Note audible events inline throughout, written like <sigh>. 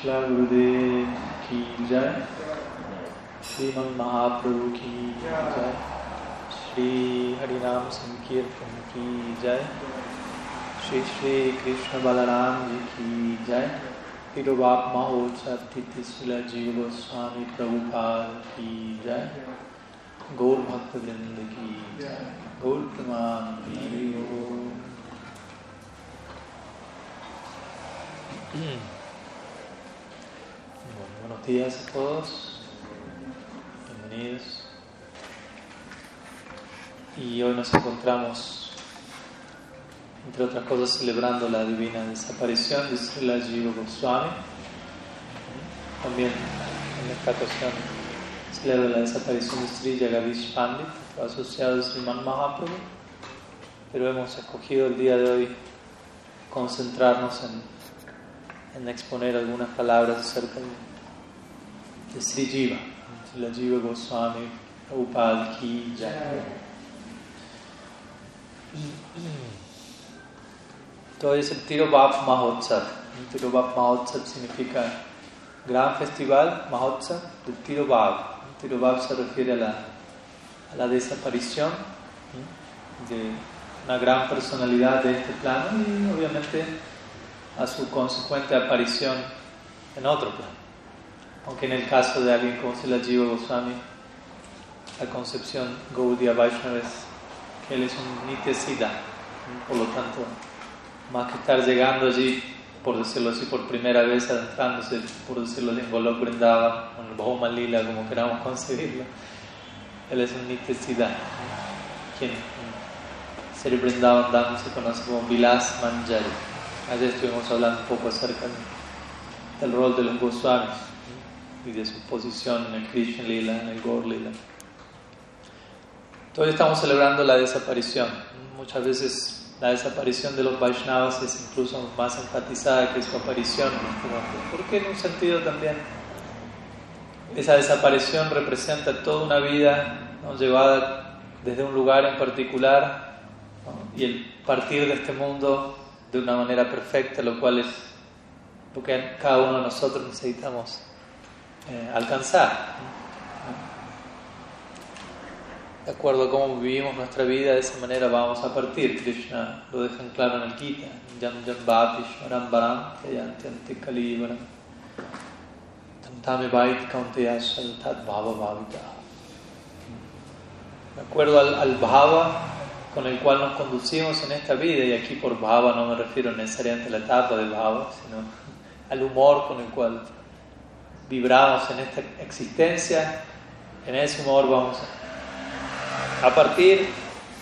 Shila Gurudev ki jai Sriman Mahaprabhu ki jai Shri Harinam Sankirtan ki jai Shri Shri Krishna Balaram ji ki jai Pirobap Mahotsav Titi Sila Jiva Goswami Prabhupada ki jai Gaur Bhakta Vrinda ki jai Gaur Praman Hari Om Bueno, buenos días a todos, bienvenidos. Y hoy nos encontramos, entre otras cosas, celebrando la divina desaparición de Srila Jiva Goswami. También en esta ocasión celebra la desaparición de Sri Jagadish Pandit, asociado a Sriman Mahaprabhu. Pero hemos escogido el día de hoy concentrarnos en en exponer algunas palabras acerca de, Sri Jiva, Sri Jiva Goswami, Prabhupada Ki Jai. Entonces es el Tirobhav Mahotsav. Tirobhav Mahotsav significa gran festival, Mahotsav, del Tirobhav. Tirobhav se refiere a la, a la desaparición de una gran personalidad de este plano y obviamente a su consecuente aparición en otro plano. Aunque en el caso de alguien como Sila Jiva Goswami, la concepción Gaudiya Vaishnava es que él es un Nitya Siddha, por lo tanto, más que estar llegando allí, por decirlo así, por primera vez adentrándose, por decirlo así, en Golok Vrindavan, en el Bhoma Lila, como queramos <laughs> concebirlo, él es un Nitya Siddha, quien en Sri Vrindavan Dham se conoce como Vilas Manjari. Ayer estuvimos hablando un poco acerca del rol de los Goswamis y de su posición en el Krishna Lila, en el Gaur Lila. Hoy estamos celebrando la desaparición. Muchas veces la desaparición de los Vaishnavas es incluso más enfatizada que su aparición. Porque en un sentido también esa desaparición representa toda una vida llevada desde un lugar en particular y el partir de este mundo de una manera perfecta, lo cual es lo que cada uno de nosotros necesitamos eh, alcanzar. De acuerdo a cómo vivimos nuestra vida, de esa manera vamos a partir. Krishna lo deja en claro en el Gita. Varam bhavita. De acuerdo al, al bhava, con el cual nos conducimos en esta vida, y aquí por bhava no me refiero necesariamente a la etapa de bhava, sino al humor con el cual vibramos en esta existencia, en ese humor vamos a partir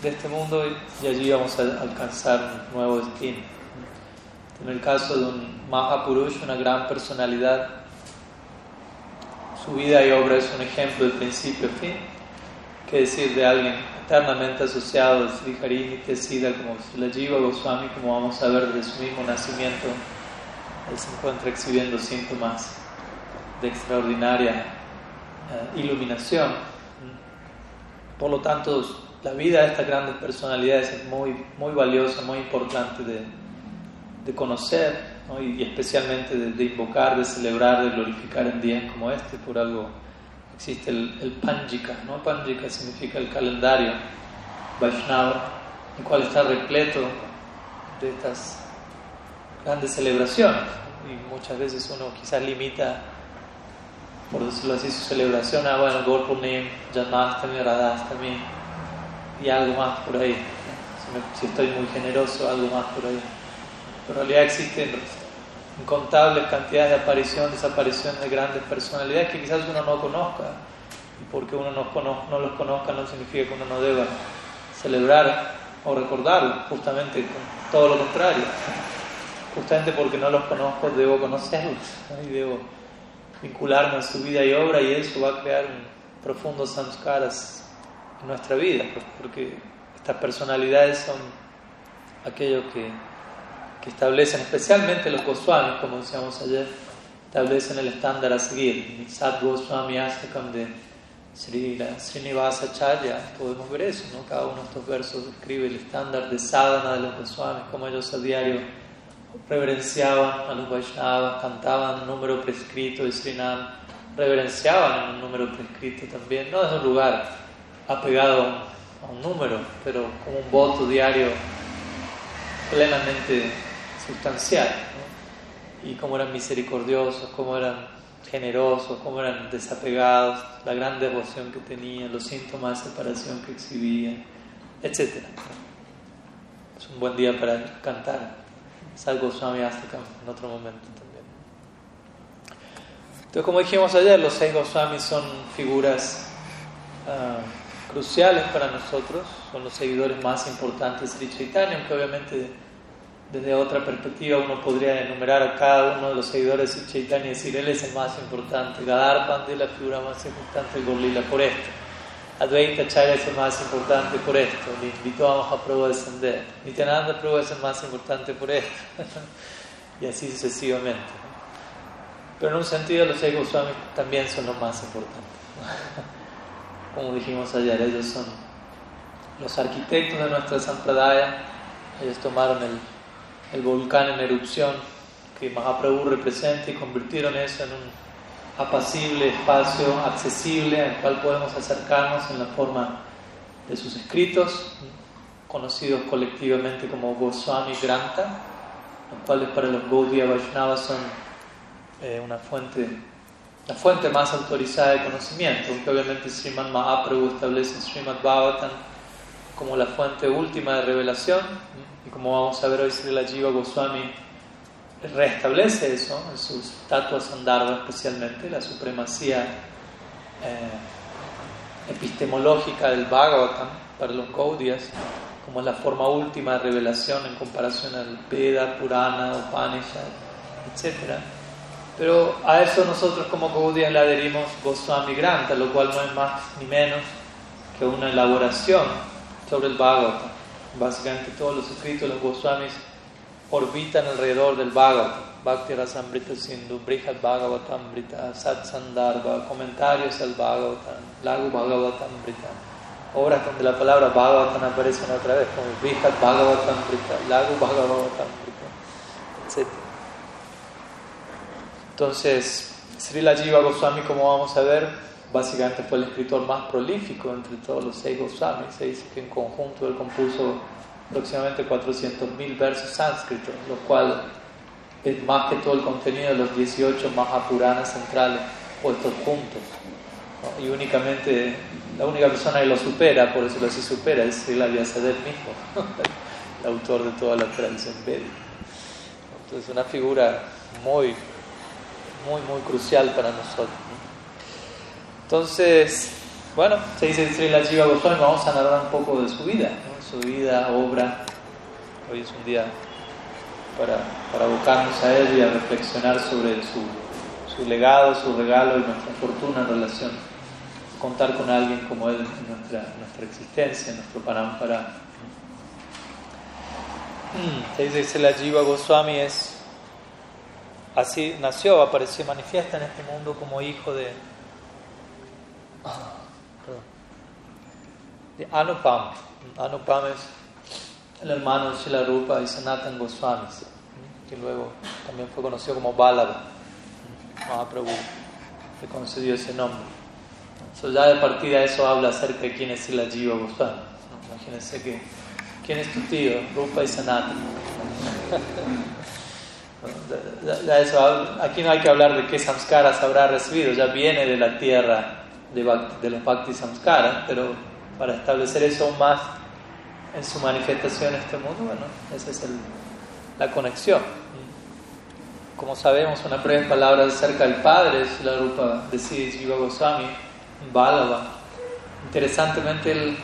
de este mundo y allí vamos a alcanzar un nuevo destino. En el caso de un Mahapurush, una gran personalidad, su vida y obra es un ejemplo de principio a fin, que decir de alguien eternamente asociado a Sri Harini Tesida como la Jiva Goswami, como vamos a ver desde su mismo nacimiento, él se encuentra exhibiendo síntomas de extraordinaria eh, iluminación. Por lo tanto, la vida de estas grandes personalidades es muy, muy valiosa, muy importante de, de conocer y, especialmente de, de, invocar, de celebrar, de glorificar en días como este por algo existe el, el Panjika, ¿no? Panjika significa el calendario Vaishnava, el cual está repleto de estas grandes celebraciones. Y muchas veces uno quizás limita, por decirlo así, su celebración a, bueno, Gorpunim, Janmastami, Radhastami y algo más por ahí. Si, estoy muy generoso, algo más por ahí. Pero en realidad existen incontables cantidades de aparición, desaparición de grandes personalidades que quizás uno no conozca. Y porque uno no, no los conozca no significa que uno no deba celebrar o recordar, justamente todo lo contrario. Justamente porque no los conozco debo conocerlos y debo vincularme a su vida y obra y eso va a crear un profundo samskaras en nuestra vida, pues, porque estas personalidades son aquellos que que establecen, especialmente los Goswamis, como decíamos ayer, establecen el estándar a seguir. Sat Goswami Astakam de Sri, Srinivasa Charya, podemos ver eso, ¿no? Cada uno de estos versos describe el estándar de sadhana de los Goswamis, como ellos a diario reverenciaban a los Vaishnavas, cantaban un número prescrito de Srinam, reverenciaban en un número prescrito también, no es un lugar apegado a un número, pero como un voto diario plenamente sustancial. Y cómo eran misericordiosos, cómo eran generosos, cómo eran desapegados, la gran devoción que tenían, los síntomas de separación que exhibían, etc. Es un buen día para cantar. Salgo Swami hasta en otro momento también. Entonces, como dijimos ayer, los seis Goswamis son figuras ah, cruciales para nosotros, son los seguidores más importantes de Chaitanya, aunque obviamente desde otra perspectiva uno podría enumerar a cada uno de los seguidores de Chaitanya y decir, él es el más importante, Gadar Pandey la figura más importante, Gorlila por esto. Advaita Acharya es el más importante por esto, le invitó a Mahaprabhu a descender. Nityananda Prabhu es el más importante por esto, <laughs> y así sucesivamente. Pero en un sentido, los seis Goswamis también son los más importantes. <laughs> Como dijimos ayer, ellos son los arquitectos de nuestra Sampradaya, ellos tomaron el, el volcán en erupción que Mahaprabhu representa y convirtieron eso en un apacible, espacio accesible al cual podemos acercarnos en la forma de sus escritos, conocidos colectivamente como Goswami Granta, los cuales para los Gaudiya son eh, una fuente, la fuente más autorizada de conocimiento, aunque obviamente Srimad Mahaprabhu establece Srimad Bhagavatam como la fuente última de revelación, y como vamos a ver hoy Srila Jiva Goswami restablece eso en sus estatuas Andharva especialmente, la supremacía eh, epistemológica del Bhagavatam para los Gaudiyas, como la forma última de revelación en comparación al Veda, Purana, Upanishad, etc. Pero a eso nosotros como Gaudiyas le adherimos Goswami Granta, lo cual no es más ni menos que una elaboración sobre el Bhagavatam. Básicamente todos los escritos de los Goswamis orbitan alrededor del Bhagavatam, Bhakti Rasamrita Sindhu, Brihad Bhagavatamrita, Sandarbha, comentarios al Bhagavatam, Lagu Bhagavatamrita, obras donde la palabra Bhagavatam aparece otra vez, como Brihad Bhagavatamrita, Lagu Bhagavatamrita, etc. Entonces, Srila Jiva Goswami, como vamos a ver, básicamente fue el escritor más prolífico entre todos los seis Goswamis. Se dice que en conjunto él compuso aproximadamente 400.000 versos sánscritos, lo cual es más que todo el contenido de los 18 Mahapuranas centrales puestos juntos. Y únicamente, la única persona que lo supera, por eso lo así supera, es Srila Vyasadeva mismo, <laughs> el autor de toda la tradición védica. Entonces, una figura muy, muy, muy crucial para nosotros. Entonces, bueno, se dice Srila Jiva Goswami, vamos a narrar un poco de su vida su vida, obra. Hoy es un día para, para abocarnos a él y a reflexionar sobre su, su legado, su regalo y nuestra fortuna en relación contar con alguien como él en nuestra, nuestra existencia, en nuestro parampara. Mm, se dice que la Jiva Goswami es así nació, apareció, manifiesta en este mundo como hijo de, de Anupam, Anupam es el hermano Shila Rupa y Sanatan Goswami, que luego también fue conocido como Balaba. Mahaprabhu le concedió ese nombre. So, ya de partida eso habla acerca de quién es Sila Jiva Goswami. Imagínense que, quién es tu tío, Rupa y Sanatan. <laughs> aquí no hay que hablar de qué samskaras habrá recibido, ya viene de la tierra de, de los Bhakti samskaras, pero para establecer eso aún más en su manifestación en este mundo, bueno, esa es la conexión. Como sabemos, una breve palabra acerca del Padre es la rupa de Siddhi Jiva Goswami, Balava. Interesantemente, él,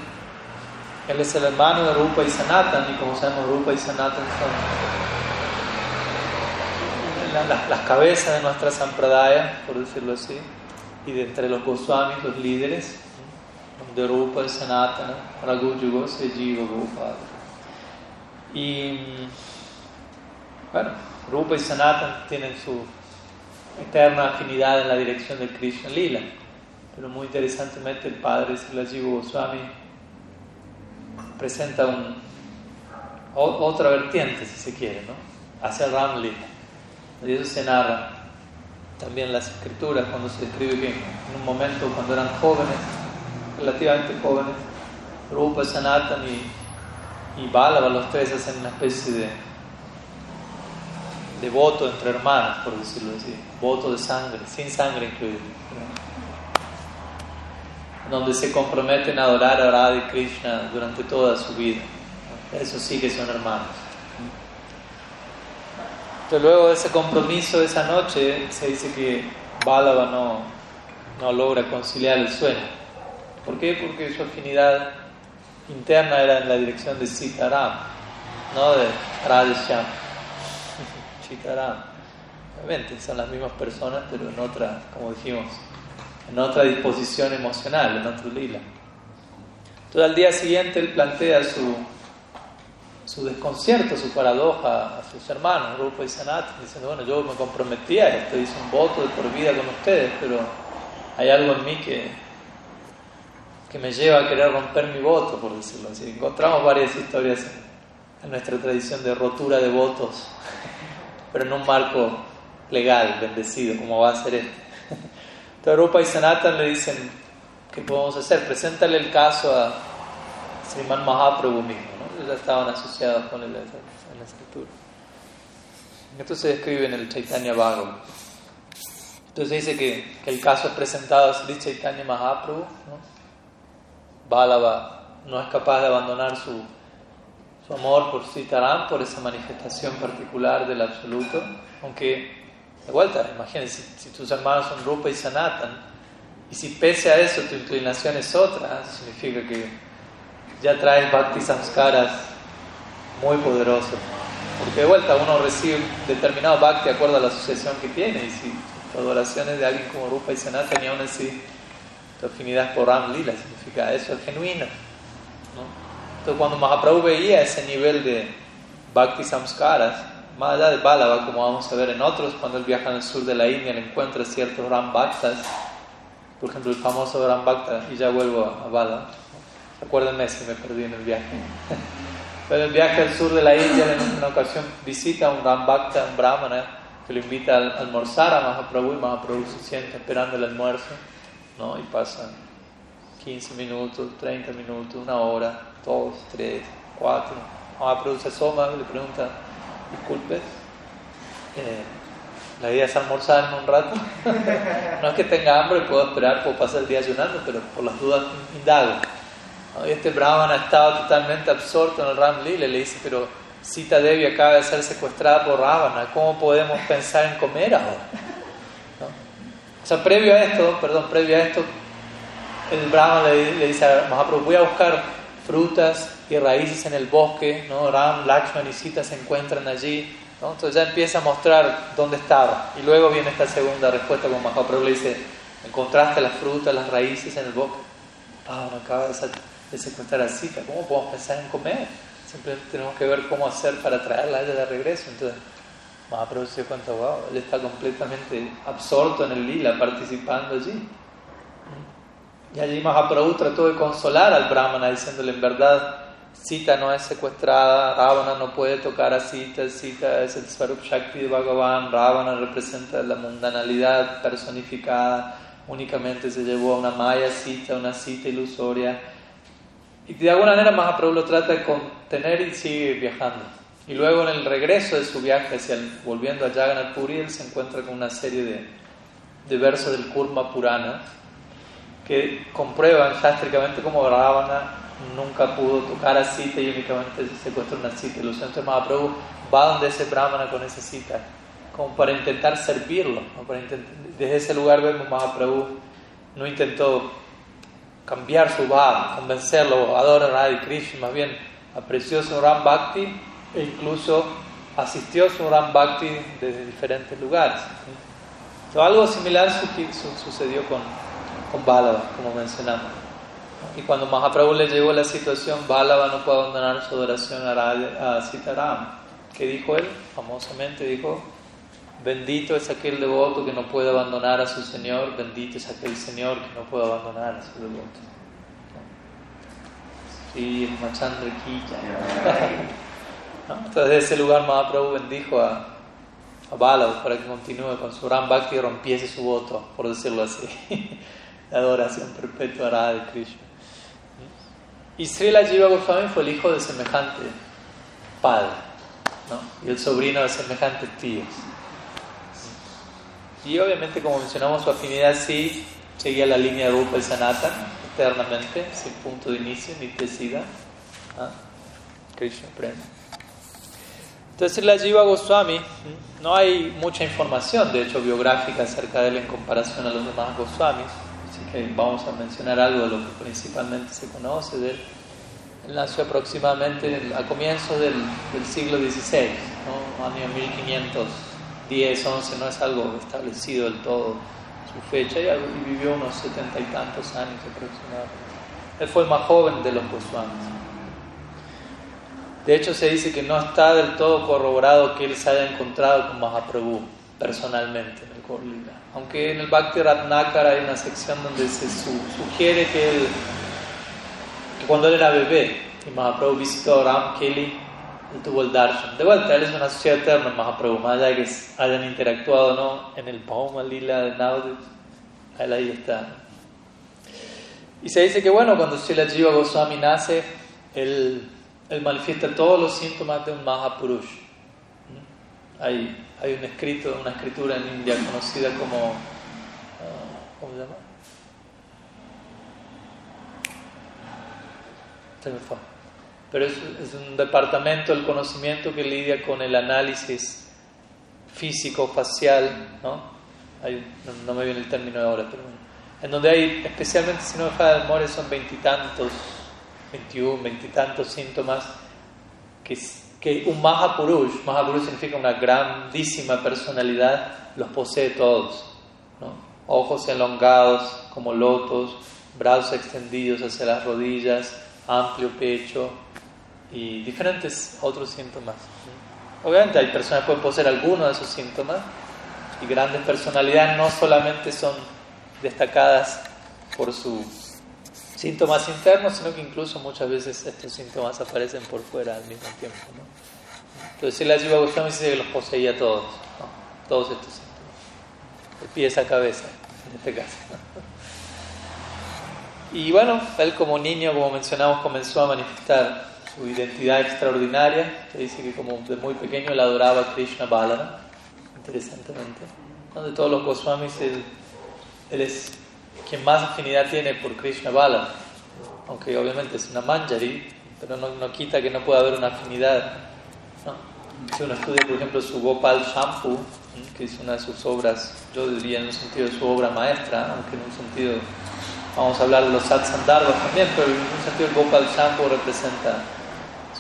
es el hermano de Rupa y Sanatan, y como sabemos, Rupa y Sanatan son las cabezas de nuestra Sampradaya, por decirlo así, y de entre los Goswamis, los líderes de Rupa Sanatana, Raghu Yugo se Jiva Gopal. Y bueno, Rupa y Sanatana tienen su eterna afinidad en la dirección del Krishna Lila, pero muy interesantemente el padre Srila Jiva Goswami presenta otra vertiente, si se quiere, ¿no? hacia Ramli. Y eso se narra también las escrituras cuando se escribe que en un momento cuando eran jóvenes, relativamente jóvenes, Rupa, Sanatan y, y Balaba, los tres hacen una especie de, de voto entre hermanos, por decirlo así, voto de sangre, sin sangre incluido, donde se comprometen a adorar a Radha y Krishna durante toda su vida. Eso sí que son hermanos. Entonces luego de ese compromiso de esa noche se dice que Balaba no, no logra conciliar el sueño. ¿Por qué? Porque su afinidad interna era en la dirección de Sitaram, no de Radhesham. <laughs> Sitaram. Obviamente son las mismas personas, pero en otra, como dijimos, en otra disposición emocional, en otro lila. Entonces al día siguiente él plantea su, su desconcierto, su paradoja a sus hermanos, Rupa y Sanat, diciendo, bueno, yo me comprometí a esto, hice un voto de por vida con ustedes, pero hay algo en mí que, que me lleva a querer romper mi voto, por decirlo así. Encontramos varias historias en, nuestra tradición de rotura de votos, <laughs> pero en un marco legal, bendecido, como va a ser este. <laughs> Entonces Rupa y Sanatan le dicen, ¿qué podemos hacer? Preséntale el caso a Sriman Mahaprabhu mismo ya estaban asociados con él en la escritura. Esto se describe en el Chaitanya Bhagavat. Entonces dice que, que, el caso es presentado a Sri Chaitanya Mahaprabhu. ¿no? Balaba no es capaz de abandonar su, su amor por Sitaram, por esa manifestación particular del absoluto. Aunque, de vuelta, imagínense, si, si tus hermanos son Rupa y Sanatan, y si pese a eso tu inclinación es otra, significa que ya trae bhakti samskaras muy poderosos. Porque de vuelta uno recibe determinado bhakti de acuerdo a la asociación que tiene. Y si tu adoración es de alguien como Rupa y Sanatana y aún así tu afinidad por Ram Lila significa eso, es genuino. Entonces cuando Mahaprabhu veía ese nivel de bhakti samskaras, más allá de Balava, como vamos a ver en otros, cuando él viaja el sur de la India, le encuentra ciertos Ram Bhaktas, por ejemplo el famoso Ram Bhakta, y ya vuelvo a Balava Acuérdenme si me perdí en el viaje. <laughs> Pero el viaje al sur de la India, en una ocasión visita a un Rambhakta, un brahmana, que lo invita a almorzar a Mahaprabhu y Mahaprabhu se siente esperando el almuerzo, ¿no? Y pasan 15 minutos, 30 minutos, una hora, dos, tres, cuatro. Mahaprabhu se asoma le pregunta, disculpe, eh, la idea es almorzar un rato. <laughs> no es que tenga hambre puedo esperar, puedo pasar el día ayunando, pero por las dudas indago. Y este Brahmana estaba totalmente absorto en el Ram Lila le dice, pero Sita Devi acaba de ser secuestrada por Ravana, ¿cómo podemos pensar en comer ahora? O sea, previo a esto, perdón, previo a esto, el Brahmana le, dice a Mahaprabhu, voy a buscar frutas y raíces en el bosque, ¿no? Ram, Lakshman y Sita se encuentran allí, entonces ya empieza a mostrar dónde estaba. Y luego viene esta segunda respuesta con Mahaprabhu le dice, encontraste las frutas, las raíces en el bosque. Ah, no acaba de de secuestrar a Sita. ¿Cómo podemos pensar en comer? Siempre tenemos que ver cómo hacer para traerla a ella de regreso. Entonces, Mahaprabhu se dio cuenta, wow, él está completamente absorto en el lila, participando allí. Y allí Mahaprabhu trató de consolar al brahmana diciéndole, en verdad, Sita no es secuestrada, Ravana no puede tocar a Sita, Sita es el Swarup Shakti de Bhagavan, Ravana representa la mundanalidad personificada, únicamente se llevó a una maya Sita, una Sita ilusoria y de alguna manera Mahaprabhu lo trata de contener y sigue viajando. Y luego en el regreso de su viaje, hacia volviendo a Jagannath Puri, él se encuentra con una serie de, de versos del Kurma Purana que comprueban sástricamente cómo Ravana nunca pudo tocar a Sita y únicamente se secuestra una Sita. Entonces Mahaprabhu va donde ese Brahmana con esa Sita, como para intentar servirlo. desde ese lugar vemos Mahaprabhu no intentó cambiar su bhakti, convencerlo, adora a Radha Krishna, más bien apreció su Ram Bhakti e incluso asistió a su Ram Bhakti desde diferentes lugares. algo similar sucedió con, con Balava, como mencionamos. Y cuando Mahaprabhu le llegó la situación, Balava no pudo abandonar su adoración a, Sitaram. ¿Qué dijo él? Famosamente dijo, Bendito es aquel devoto que no puede abandonar a su Señor, bendito es aquel Señor que no puede abandonar a su devoto. Sí, Machandra <laughs> Entonces, de ese lugar, Mahaprabhu bendijo a, a para que continúe con su Ram Bhakti y rompiese su voto, por decirlo así, <laughs> de adoración perpetua a de Krishna. Y Srila Jiva Goswami fue el hijo de semejante padre ¿no? y el sobrino de semejantes tíos. Y obviamente, como mencionamos, su afinidad sí seguía la línea de Rupa y Sanatan eternamente, sin punto de inicio ni tesida. ¿ah? Krishna Prema. Entonces, la Jiva Goswami, no hay mucha información, de hecho, biográfica acerca de él en comparación a los demás Goswamis, así que vamos a mencionar algo de lo que principalmente se conoce de él. Él nació aproximadamente a comienzos del, siglo XVI, año 1500. 10, 11, no es algo establecido del todo su fecha, y vivió unos setenta y tantos años aproximadamente. Él fue el más joven de los Goswamis. De hecho, se dice que no está del todo corroborado que él se haya encontrado con Mahaprabhu personalmente en el Korlila. Aunque en el Bhakti Ratnakara hay una sección donde se sugiere que, él, que cuando él era bebé y Mahaprabhu visitó a Ram Kelly, tuvo el darshan. De vuelta, él es una sociedad eterna, Mahaprabhu, más allá de que hayan interactuado o no en el Pauma Lila de Naudit, él ahí está. Y se dice que, bueno, cuando Srila Jiva Goswami nace, él, él, manifiesta todos los síntomas de un Mahapurush. Hay, hay un escrito, una escritura en India conocida como. Uh, ¿Cómo se llama? Se me fue pero es, un departamento del conocimiento que lidia con el análisis físico, facial, ¿no? no, me viene el término ahora, pero en donde hay, especialmente si no deja de memoria, son veintitantos, veintiún, veintitantos síntomas que, que un Mahapurush, Mahapurush significa una grandísima personalidad, los posee todos, ¿no? ojos elongados como lotos, brazos extendidos hacia las rodillas, amplio pecho, y diferentes otros síntomas. Obviamente hay personas que pueden poseer algunos de esos síntomas y grandes personalidades no solamente son destacadas por sus síntomas internos, sino que incluso muchas veces estos síntomas aparecen por fuera al mismo tiempo. Entonces, la Jiva Goswami dice que los poseía todos, todos estos síntomas, de pies a cabeza, en este caso. Y bueno, él como niño, como mencionamos, comenzó a manifestar su identidad extraordinaria, que dice que como de muy pequeño él adoraba a Krishna Balarama, interesantemente. De todos los Goswamis, él, es quien más afinidad tiene por Krishna Balarama, aunque obviamente es una manjari, pero no, no quita que no pueda haber una afinidad. Si uno estudia, por ejemplo, su Gopal Shampoo, que es una de sus obras, yo diría en un sentido de su obra maestra, aunque en un sentido, vamos a hablar de los Satsandarbhas también, pero en un sentido el Gopal Shampoo representa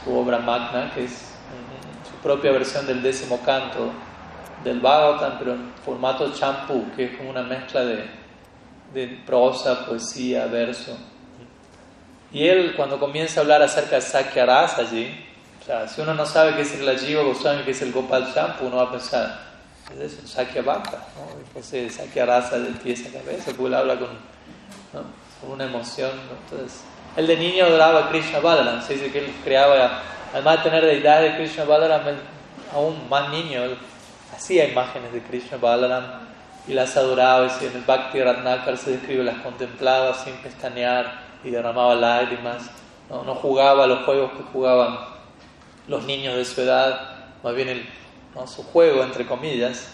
su obra magna, que es su propia versión del décimo canto del Bhagavatam, pero en formato champú, que es como una mezcla de, de prosa, poesía, verso. Y él, cuando comienza a hablar acerca de Sakya Rasa allí, o sea, si uno no sabe qué es el Jiva Goswami, qué es el Gopal Shampoo, uno va a pensar, es eso, Sakya Bhakta, ¿no? Entonces, Sakya Rasa del pie a cabeza, porque él habla con, con una emoción, entonces el de niño adoraba a Krishna Balaram. Se dice que él creaba, además de tener deidad de Krishna Balaram, aún más niño, él hacía imágenes de Krishna Balaram y las adoraba. Y en el Bhakti Ratnakar se describe, las contemplaba sin pestañear y derramaba lágrimas. No, no jugaba los juegos que jugaban los niños de su edad, más bien el, su juego, entre comillas,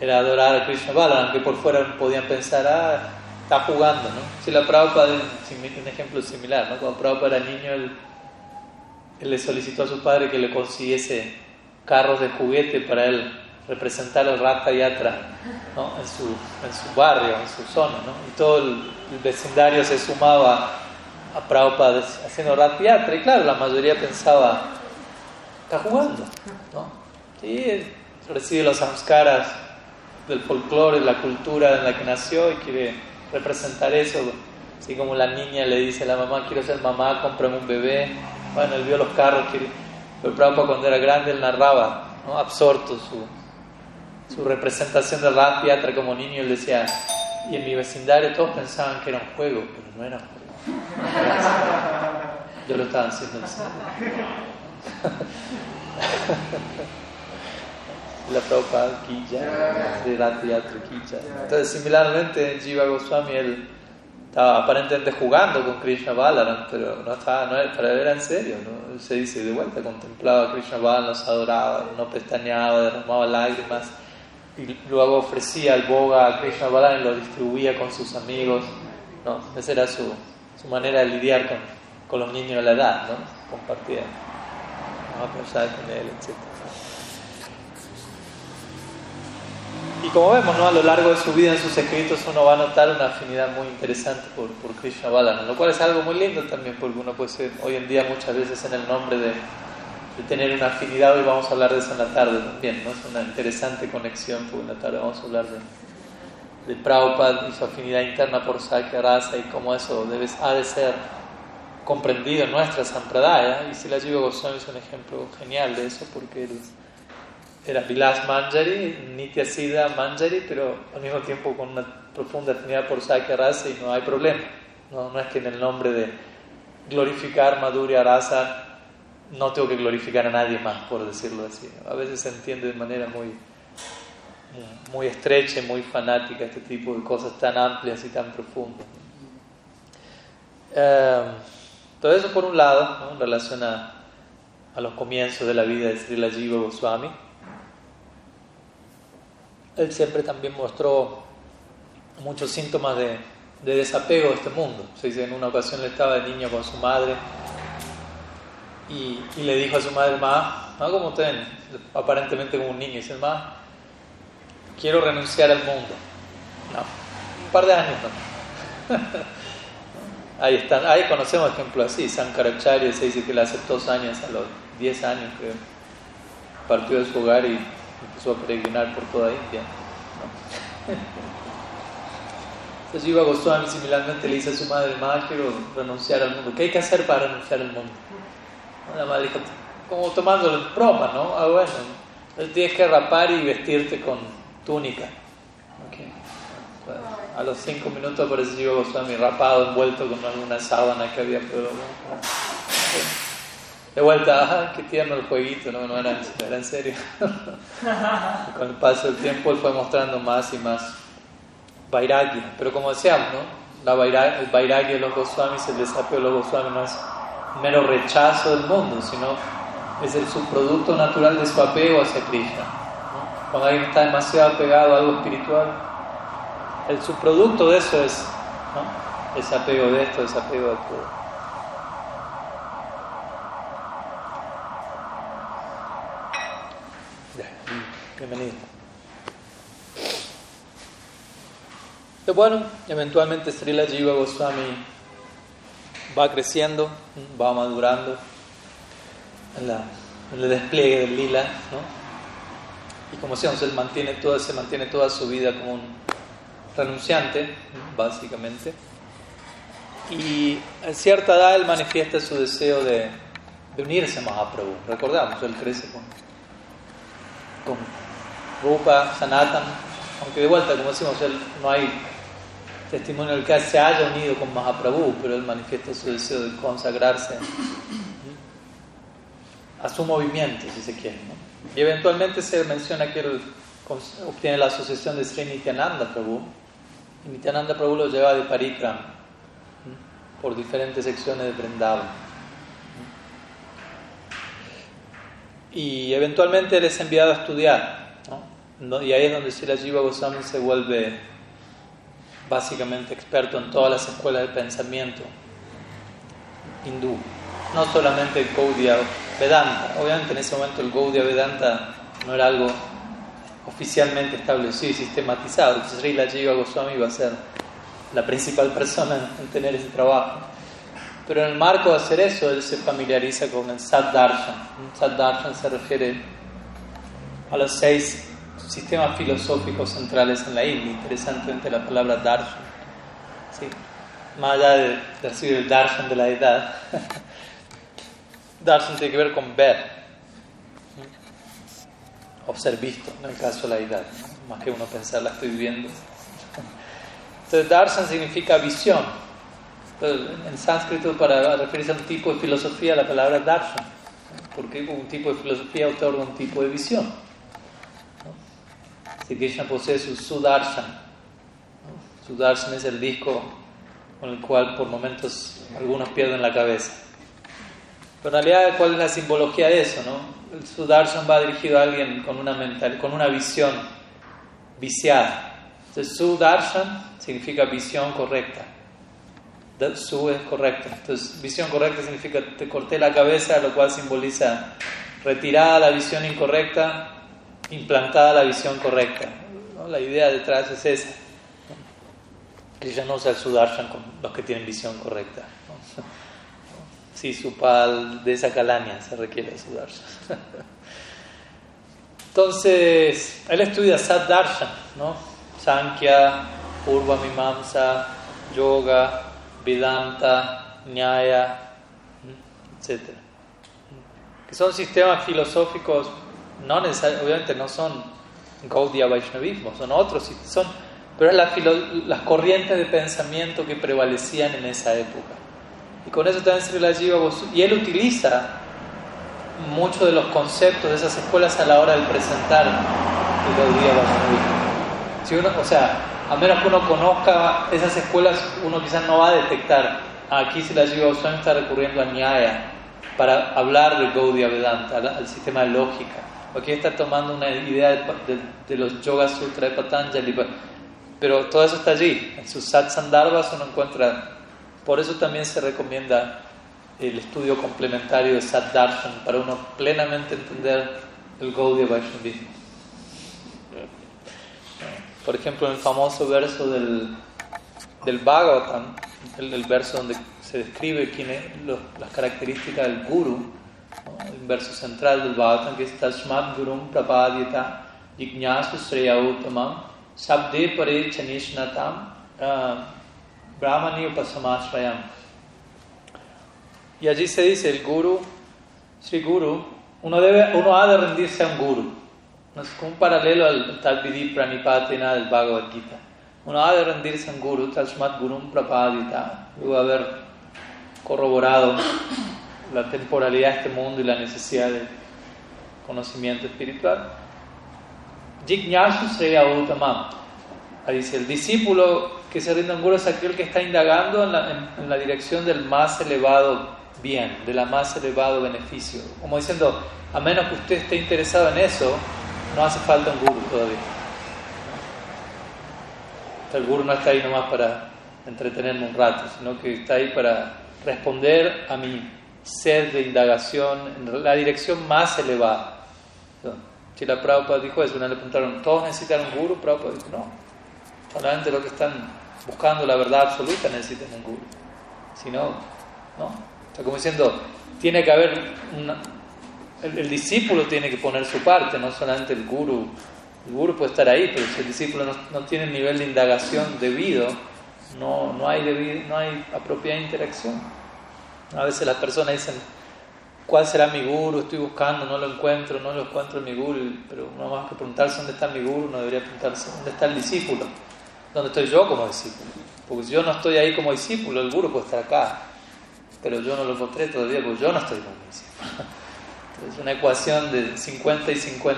era adorar a Krishna Balaram, que por fuera podían pensar, ah, está jugando, ¿no? Si la Prabhupada un ejemplo similar, ¿no? Cuando Prabhupada era niño, él, le solicitó a su padre que le consiguiese carros de juguete para él representar el Ratha Yatra ¿no? en, su, en su barrio, en su zona, ¿no? Y todo el, vecindario se sumaba a Prabhupada haciendo Ratha Yatra, y claro, la mayoría pensaba, está jugando, ¿no? Recibe los samskaras del folclore, la cultura en la que nació y quiere representar eso. Así como la niña le dice a la mamá, quiero ser mamá, cómprame un bebé. Bueno, él vio los carros, pero Prabhupada cuando era grande él narraba, absorto su, su representación de Rath Yatra como niño. Él decía, y en mi vecindario todos pensaban que era un juego, pero no era un juego. Yo lo estaba haciendo en <laughs> la Prabhupada Kija, Entonces, similarmente, Jiva Goswami, él estaba aparentemente jugando con Krishna Balaram, pero no estaba, no era, para era en serio, ¿no? Se dice de vuelta, contemplaba a Krishna Balaram, los adoraba, no pestañeaba, derramaba lágrimas, y luego ofrecía el boga a Krishna Balaram y lo distribuía con sus amigos, ¿no? Esa era su, su manera de lidiar con, con los niños de la edad, ¿no? Compartía, con él, etc. Y como vemos, ¿no? a lo largo de su vida en sus escritos uno va a notar una afinidad muy interesante por, por Krishna Balana, lo cual es algo muy lindo también, porque uno puede ser hoy en día muchas veces en el nombre de, de tener una afinidad, hoy vamos a hablar de eso en la tarde también, ¿no? es una interesante conexión, porque en la tarde vamos a hablar de, de Prabhupada y su afinidad interna por Sakya Rasa y cómo eso debe, ha de ser comprendido en nuestra Sampradaya, y si la Jiva Goswami es un ejemplo genial de eso, porque él era Vilas Manjari, Nitya Siddha Manjari, pero al mismo tiempo con una profunda afinidad por Sakya Rasa y no hay problema. No, no es que en el nombre de glorificar Madhurya Rasa no tengo que glorificar a nadie más, por decirlo así. A veces se entiende de manera muy, muy estrecha muy fanática este tipo de cosas tan amplias y tan profundas. Eh, todo eso por un lado, en relación a, a, los comienzos de la vida de Srila Jiva Goswami él siempre también mostró muchos síntomas de, desapego de este mundo. Se dice en una ocasión le estaba de niño con su madre y, le dijo a su madre, ma, no como usted, aparentemente como un niño, dice, ma, quiero renunciar al mundo. No, un par de años no. <laughs> ahí están, ahí conocemos ejemplos así, Sankaracharya se dice que le aceptó dos años, a los 10 años creo, partió de su hogar y empezó a peregrinar por toda India. ¿no? <laughs> Entonces Jiva Goswami similarmente le dice a su madre, madre, quiero renunciar al mundo. ¿Qué hay que hacer para renunciar al mundo? La madre como broma, ¿no? Ah, bueno, tienes que rapar y vestirte con túnica. Okay. A los cinco minutos aparece Jiva Goswami rapado, envuelto con alguna sábana que había. Pero, de vuelta, ah, qué tierno el jueguito, no, no era, era en serio. <laughs> con el paso del tiempo él fue mostrando más y más vairagya. Pero como decíamos, ¿no? La vairagya, el vairagya de los Goswamis, el desapego de los Goswamis no mero rechazo del mundo, sino es el subproducto natural de su apego hacia Krishna. Cuando alguien está demasiado apegado a algo espiritual, el subproducto de eso es ¿no? ese apego de esto, ese apego de todo. Bienvenido. Pero bueno, eventualmente Srila Jiva Goswami va creciendo, va madurando en, el despliegue del lila, ¿no? Y como decíamos, él mantiene toda, se mantiene toda su vida como un renunciante, básicamente. Y en cierta edad él manifiesta su deseo de, de unirse a Mahaprabhu. Recordamos, él crece con, con Rupa, Sanatan, aunque de vuelta, como decimos, él, no hay testimonio del que se haya unido con Mahaprabhu, pero él manifiesta su deseo de consagrarse a su movimiento, si se quiere. Y eventualmente se menciona que él obtiene la asociación de Sri Nityananda Prabhu, y Nityananda Prabhu lo lleva de Parikram por diferentes secciones de Vrindavan. Y eventualmente él es enviado a estudiar y ahí es donde Sila Jiva Goswami se vuelve básicamente experto en todas las escuelas de pensamiento hindú. No solamente el Gaudiya Vedanta. Obviamente en ese momento el Gaudiya Vedanta no era algo oficialmente establecido y sistematizado. Srila Jiva Goswami iba a ser la principal persona en tener ese trabajo. Pero en el marco de hacer eso, él se familiariza con el Sad Darshan. Sad Darshan se refiere a los seis sistemas filosóficos centrales en la India. Interesantemente la palabra darshan, ¿sí? más allá de, decir el darshan de la edad, <laughs> darshan tiene que ver con ver o ser visto, en el caso de la edad, más que uno pensar la estoy viendo. Entonces darshan significa visión. en sánscrito para referirse a un tipo de filosofía la palabra darshan Porque un tipo de filosofía otorga un tipo de visión. Si Krishna posee su Sudarshan. Su Sudarshan es el disco con el cual por momentos algunos pierden la cabeza. Pero en realidad, ¿cuál es la simbología de eso? No? El Sudarshan va dirigido a alguien con una, mental, con una visión viciada. Entonces, Sudarshan significa visión correcta. Su es correcta. Entonces, visión correcta significa te corté la cabeza, lo cual simboliza retirada la visión incorrecta, implantada la visión correcta. La idea detrás es esa. Krishna no usa el Sudarshan con los que tienen visión correcta. Sí, su pal de esa calaña se requiere Sudarshan. Entonces, él estudia Sad Darshan, ¿no? Sankhya, Purva Mimamsa, Yoga, Vedanta, Nyaya, etc. Que son sistemas filosóficos, no obviamente no son Gaudiya Vaishnavismo, son otros, son, pero las corrientes de pensamiento que prevalecían en esa época. Y con eso también la lleva y él utiliza muchos de los conceptos de esas escuelas a la hora de presentar el Gaudiya Vaishnavismo. Si o sea, a menos que uno conozca esas escuelas, uno quizás no va a detectar. Aquí se la lleva Goswami está recurriendo a Nyaya para hablar del Gaudiya Vedanta, al, sistema de lógica. Aquí está tomando una idea de, los Yoga Sutra de Patanjali, pero todo eso está allí. En sus Satsandarbhas uno encuentra. Por eso también se recomienda el estudio complementario de Sat Darshan para uno plenamente entender el Gaudiya Vaishnavismo. Por ejemplo, en el famoso verso del, del Bhagavatam, el, verso donde se describe quién es, las características del Guru, el verso central del Bhagavatam, que es Tashmat Gurum Prapadyata Jignasu Sreyautamam Sabde Pare Chanishnatam Brahmani Upasamashrayam. Y allí se dice el Guru, Sri Guru, uno, debe, uno ha de rendirse a un Guru es un paralelo al Talpidi Pranipatina del Bhagavad Gita. Uno ha de rendirse a un guru, Talsmat Gurum Prapadita, luego haber corroborado la temporalidad de este mundo y la necesidad de conocimiento espiritual. Jignyashu Sreya Uttamam. Ahí dice, el discípulo que se rinde a un guru es aquel que está indagando en la, en la dirección del más elevado bien, de la más elevado beneficio. Como diciendo, a menos que usted esté interesado en eso, no hace falta un guru todavía. El guru no está ahí nomás para entretenerme un rato, sino que está ahí para responder a mi sed de indagación la dirección más elevada. Si la Prabhupada dijo eso, una le preguntaron, ¿todos necesitan un guru? Prabhupada dijo, no. Solamente los que están buscando la verdad absoluta necesitan un guru. Si no, no. Está como diciendo, tiene que haber una, el, discípulo tiene que poner su parte, no solamente el guru. El guru puede estar ahí, pero si el discípulo no, tiene el nivel de indagación debido, no, no, hay no hay apropiada interacción. A veces las personas dicen, ¿cuál será mi guru? Estoy buscando, no lo encuentro, no lo encuentro en mi guru, pero no más que preguntarse dónde está mi guru, no debería preguntarse dónde está el discípulo, dónde estoy yo como discípulo. Porque si yo no estoy ahí como discípulo, el guru puede estar acá, pero yo no lo encontré todavía porque yo no estoy como discípulo. <laughs> Es una ecuación de 50 y 50%. <laughs>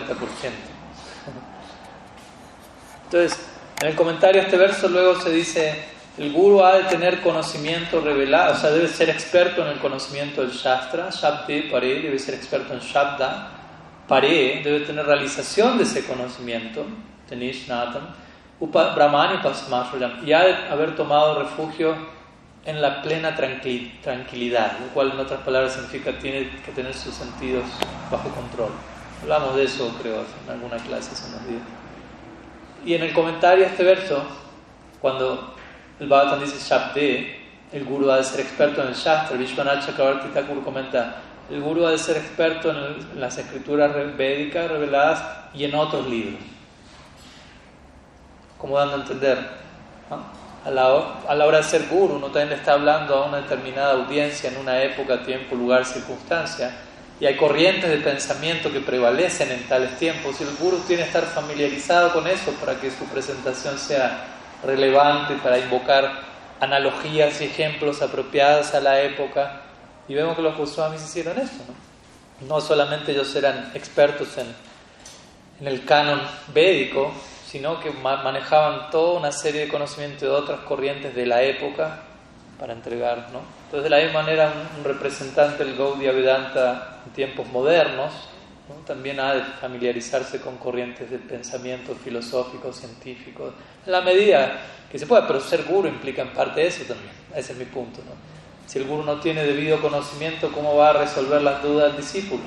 Entonces, en el comentario a este verso luego se dice, el guru ha de tener conocimiento revelado, o sea, debe ser experto en el conocimiento del Shastra, Shabde Pare, debe ser experto en Shabda, Pare, debe tener realización de ese conocimiento, Tenish Natam, Brahmani y ha de haber tomado refugio en la plena tranquilidad, lo cual en otras palabras significa tiene que tener sus sentidos bajo control. Hablamos de eso, creo, en alguna clase hace unos días. Y en el comentario a este verso, cuando el Bhagavatam dice Shabde, el guru ha de ser experto en el Shastra, Vishwanath Chakravarti Thakur comenta, el guru ha de ser experto en, las escrituras védicas reveladas y en otros libros. Como dando a entender. ¿no? a la, hora de ser guru, uno también le está hablando a una determinada audiencia en una época, tiempo, lugar, circunstancia, y hay corrientes de pensamiento que prevalecen en tales tiempos, y el guru tiene que estar familiarizado con eso para que su presentación sea relevante, para invocar analogías y ejemplos apropiados a la época, y vemos que los Goswamis hicieron eso, ¿no? no solamente ellos eran expertos en, en el canon védico, sino que manejaban toda una serie de conocimientos de otras corrientes de la época para entregar. ¿no? Entonces, de la misma manera, un, representante del Gaudiya Vedanta en tiempos modernos también ha de familiarizarse con corrientes de pensamiento filosófico, científico, la medida que se pueda, pero ser guru implica en parte eso también, ese es mi punto. ¿no? Si el guru no tiene debido conocimiento, ¿cómo va a resolver las dudas del discípulo?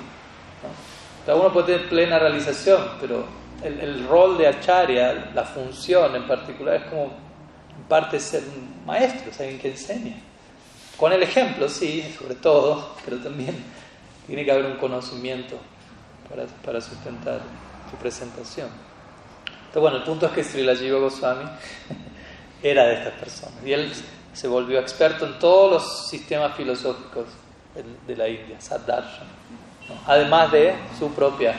Cada uno puede tener plena realización, pero el, rol de acharya, la función en particular, es como parte ser un maestro, es alguien que enseña. Con el ejemplo, sí, sobre todo, pero también tiene que haber un conocimiento para, para sustentar su presentación. Entonces, bueno, el punto es que Srila Jiva Goswami <laughs> era de estas personas y él se volvió experto en todos los sistemas filosóficos de, la India, Saddarshan, además de su propia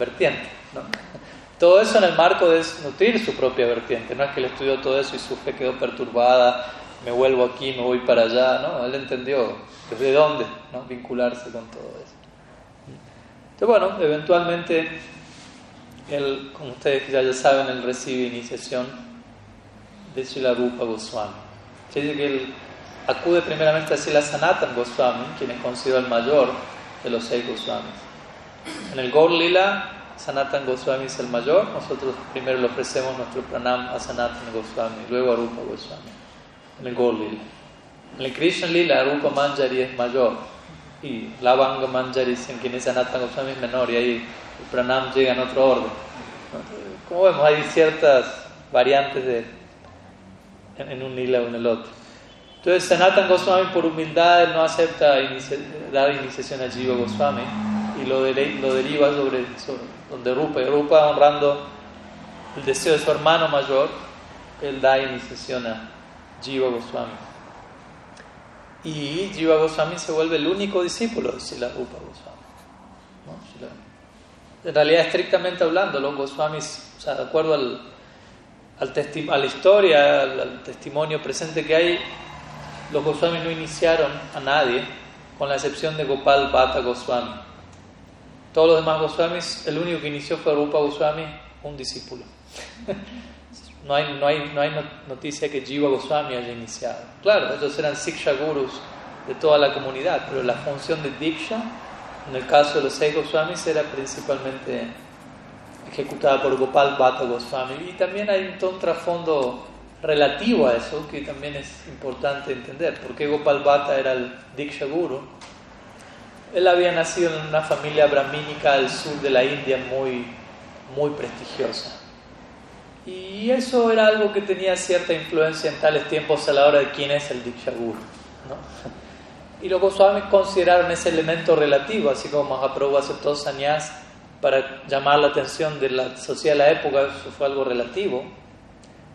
vertiente. ¿no? <laughs> Todo eso en el marco de nutrir su propia vertiente, no es que él estudió todo eso y su fe quedó perturbada, me vuelvo aquí, me voy para allá, ¿no? Él entendió desde dónde ¿no? vincularse con todo eso. Entonces, bueno, eventualmente, él, como ustedes ya, ya saben, él recibe iniciación de Srila Rupa Goswami. Se dice que él acude primeramente a Srila Sanatan Goswami, quien es considerado el mayor de los seis Goswamis. En el Gaur Lila, Sanatan Goswami es el mayor, nosotros primero le ofrecemos nuestro pranam a Sanatan Goswami, luego a Rupa Goswami, en el Gaur Lila. En el Krishna Lila, Rupa Manjari es mayor, y Lavanga Manjari, en quien es Sanatan Goswami, es menor, y ahí el pranam llega en otro orden. Como vemos, hay ciertas variantes de, en, un lila o en el otro. Entonces, Sanatan Goswami, por humildad, no acepta dar iniciación a Jiva Goswami y lo, lo deriva sobre, donde Rupa, y Rupa honrando el deseo de su hermano mayor, él da iniciación a Jiva Goswami. Y Jiva Goswami se vuelve el único discípulo de Sila Rupa Goswami. En realidad, estrictamente hablando, los Goswamis, o sea, de acuerdo al, al a la historia, al, testimonio presente que hay, los Goswamis no iniciaron a nadie, con la excepción de Gopal Bhatta Goswami. Todos los demás Goswamis, el único que inició fue Rupa Goswami, un discípulo. <laughs> no, hay, no, hay, no hay noticia que Jiva Goswami haya iniciado. Claro, ellos eran Siksha Gurus de toda la comunidad, pero la función de Diksha, en el caso de los seis Goswamis, era principalmente ejecutada por Gopal Bhatta Goswami. Y también hay un trasfondo relativo a eso que también es importante entender. ¿Por qué Gopal Bhatta era el Diksha Guru? Él había nacido en una familia brahmínica al sur de la India muy, muy prestigiosa. Y eso era algo que tenía cierta influencia en tales tiempos a la hora de quién es el Diksha Guru. ¿no? <laughs> Y los Goswamis consideraron ese elemento relativo, así como Mahaprabhu aceptó sannyas para llamar la atención de la sociedad de la época, eso fue algo relativo,